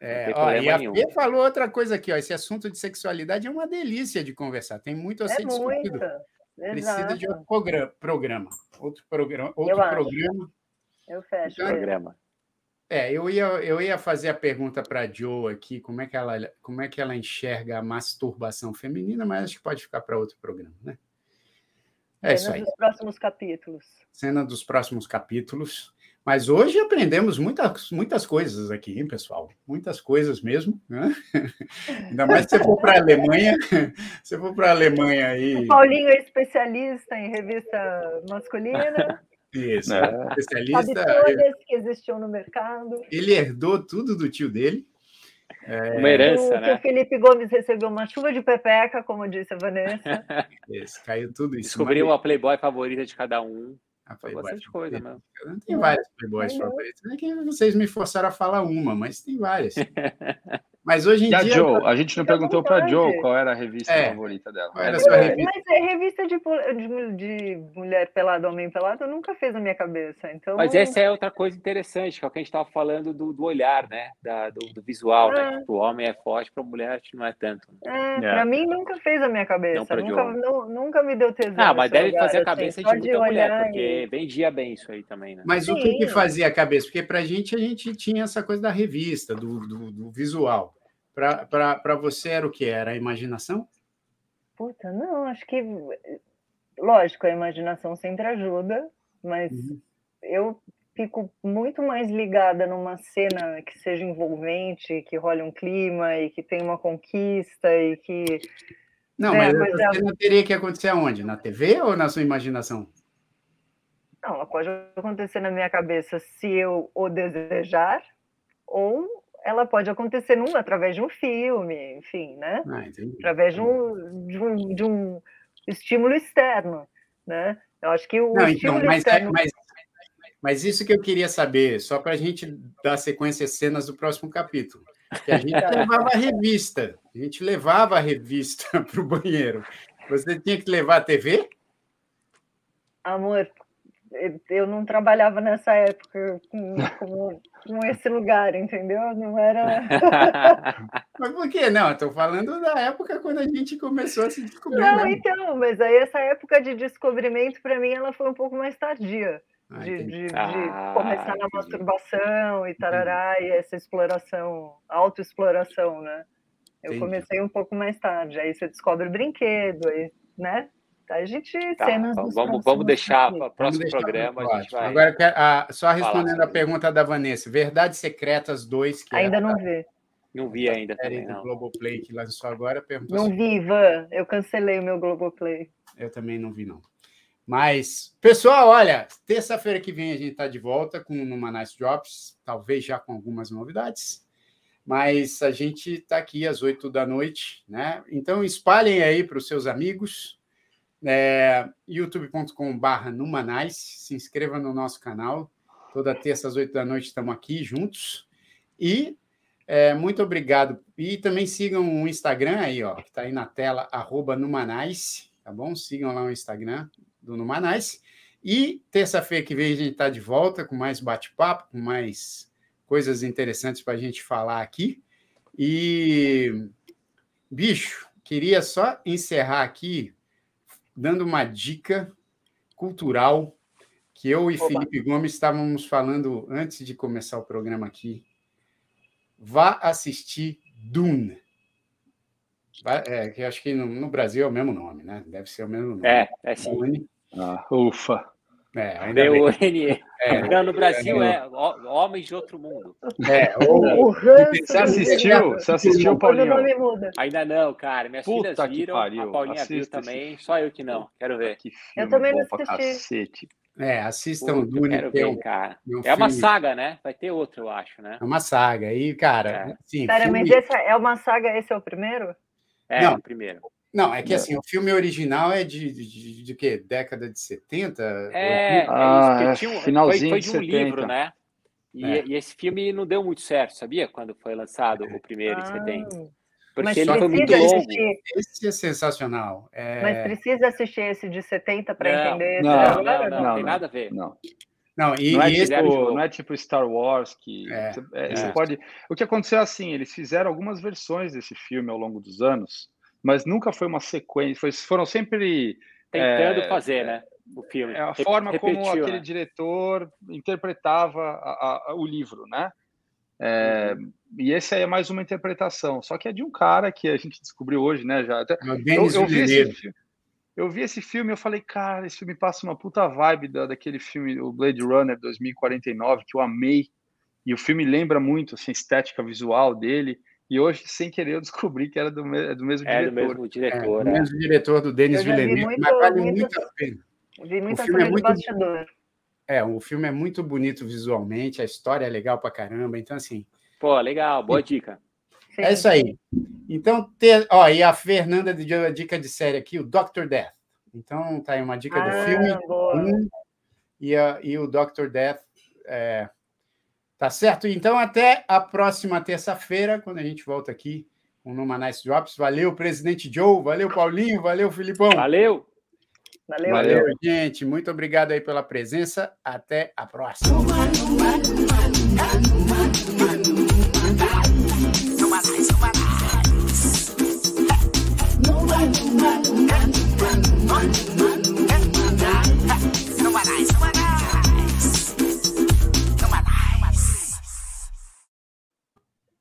É, ó, e a Fê falou outra coisa aqui, ó, esse assunto de sexualidade é uma delícia de conversar, tem muito a ser é discutido. Precisa de outro programa, outro programa, outro eu programa. Eu fecho. Então, programa. É, eu ia, eu ia fazer a pergunta para a Jo aqui, como é, que ela, como é que ela enxerga a masturbação feminina, mas acho que pode ficar para outro programa, né? É Cena isso aí. dos próximos capítulos. Cena dos próximos capítulos. Mas hoje aprendemos muitas, muitas coisas aqui, hein, pessoal? Muitas coisas mesmo. Né? Ainda mais se você for para a Alemanha. Se for para a Alemanha aí. O Paulinho é especialista em revista masculina. Isso, é. especialista. Sabe todas que existiam no mercado. Ele herdou tudo do tio dele. É... Uma herança, o, né? O Felipe Gomes recebeu uma chuva de pepeca, como disse a Vanessa. Isso, caiu tudo isso. Descobriu uma Playboy favorita de cada um. A Playboy bastante coisa mesmo. Tem várias Playboys favoritas. É que vocês me forçaram a falar uma, mas tem várias. Mas hoje em e dia. A, Joe, a gente não perguntou para a Joe qual era a revista é. favorita dela. Era a sua revista? Mas é revista de, de, de, mulher pelada, homem pelado, nunca fez na minha cabeça. Então... Mas essa é outra coisa interessante, que é o que a gente estava falando do, do, olhar, né? Da, do, do visual, né? é. né? O homem é forte, para a mulher não é tanto. É, é. Para mim nunca fez a minha cabeça. Nunca, não, nunca me deu tesão. Ah, mas deve fazer a cabeça assim, de muita mulher, porque vendia bem isso aí também, né? Mas Sim. o que, que fazia a cabeça? Porque para a gente, a gente tinha essa coisa da revista, do, do, do visual. Para você era o que? Era a imaginação? Puta, não, acho que. Lógico, a imaginação sempre ajuda, mas uhum. eu fico muito mais ligada numa cena que seja envolvente, que role um clima e que tenha uma conquista e que. Não, né, mas a cena teria que acontecer aonde? Na TV ou na sua imaginação? Não, ela pode acontecer na minha cabeça se eu o desejar, ou ela pode acontecer num, através de um filme, enfim, né? Ah, através de um, de, um, de um estímulo externo, né? Eu acho que o Não, então, estímulo então, mas, externo... Mas, mas isso que eu queria saber, só para a gente dar sequência às cenas do próximo capítulo. Que a gente levava a revista, a gente levava a revista para o banheiro. Você tinha que levar a TV? Amor, eu não trabalhava nessa época com, com, com, esse lugar, entendeu? Não era. mas por que não? Estou falando da época quando a gente começou a se descobrir. Não, né? então, mas aí essa época de descobrimento, para mim, ela foi um pouco mais tardia. Ah, de, de, de ah, começar na masturbação e tarará, e essa exploração, autoexploração, né? Eu entendi. comecei um pouco mais tarde, aí você descobre o brinquedo, aí, né? A gente tá, cenas vamos, vamos deixar para o próximo programa. A gente vai Agora, a, só respondendo a pergunta da Vanessa: Verdades Secretas 2. Que ainda é não vi. Não vi ainda. Série também, do Globoplay que lançou agora. Perguntou não vi, Ivan. Eu cancelei o meu Globoplay. Eu também não vi, não. Mas, pessoal, olha, terça-feira que vem a gente está de volta com uma Nice Drops, talvez já com algumas novidades. Mas a gente está aqui às oito da noite, né? Então espalhem aí para os seus amigos, é, youtube.com.br Numanais. Se inscreva no nosso canal. Toda terça às oito da noite estamos aqui juntos. E é, muito obrigado. E também sigam o Instagram aí, ó, que está aí na tela, arroba Numanais, tá bom? Sigam lá o Instagram do Numanais. E terça-feira que vem a gente está de volta com mais bate-papo, com mais coisas interessantes para a gente falar aqui. E, bicho, queria só encerrar aqui dando uma dica cultural que eu e Oba. Felipe Gomes estávamos falando antes de começar o programa aqui. Vá assistir Dune. É, que acho que no, no, Brasil é o mesmo nome, né? Deve ser o mesmo nome. É, é sim. Dune. Ah, ufa. É, ainda bem. É, Não, no Brasil é, é Homens de Outro Mundo. É, o, o Você assistiu? Você assistiu, Paulinho? Ainda não, cara. Minhas Puta filhas viram, a Paulinha Assista viu também, só eu que não. Quero ver. Que eu também não assisti. É, assistam o Dune. Quero ver, cara. é uma saga, né? Vai ter outro, eu acho, né? É uma saga. E, cara, é. Sim, filme... mas essa é uma saga, esse é o primeiro? É, não, o primeiro. Não, é que assim, o filme original é de, de, de, de quê? Década de 70? É, é ah, isso. É, finalzinho foi, foi de um 70. livro, né? E, é. e, esse filme não deu muito certo, sabia? Quando foi lançado o primeiro ah, em 70. Porque Mas ele foi muito longo. Assistir. Esse é sensacional. É... Mas precisa assistir esse de 70 para entender não, esse não, não, não, não, tem nada a ver. Não. Não, e, não, é e tipo, não é tipo Star Wars que é, você, é, você pode. O que aconteceu é assim, eles fizeram algumas versões desse filme ao longo dos anos mas nunca foi uma sequência, foi, foram sempre tentando é, fazer, né? O filme. É a forma Repetiu, como aquele né? diretor interpretava a, a, o livro, né? É, uhum. E esse aí é mais uma interpretação, só que é de um cara que a gente descobriu hoje, né? Já até, eu, eu, vi esse, eu vi esse filme eu falei, cara, esse filme passa uma puta vibe da, daquele filme, o Blade Runner 2049, que eu amei. E o filme lembra muito assim, a estética visual dele. E hoje, sem querer, eu descobri que era do, me do mesmo é, diretor. Do mesmo diretor, é, do mesmo diretor do Denis Villeneuve, muito, mas vale muito, muito a pena. Vi muita o filme é muito, bastidor. É, o filme é muito bonito visualmente, a história é legal pra caramba, então assim... Pô, legal, boa dica. Sim. É isso aí. Então, ter, ó, e a Fernanda deu a dica de série aqui, o Doctor Death. Então, tá aí uma dica ah, do filme. Um, e, a, e o Doctor Death é, Tá certo? Então, até a próxima terça-feira, quando a gente volta aqui com o Numa Nice Drops. Valeu, presidente Joe. Valeu, Paulinho. Valeu, Filipão. Valeu. Valeu, Valeu, gente. Muito obrigado aí pela presença. Até a próxima.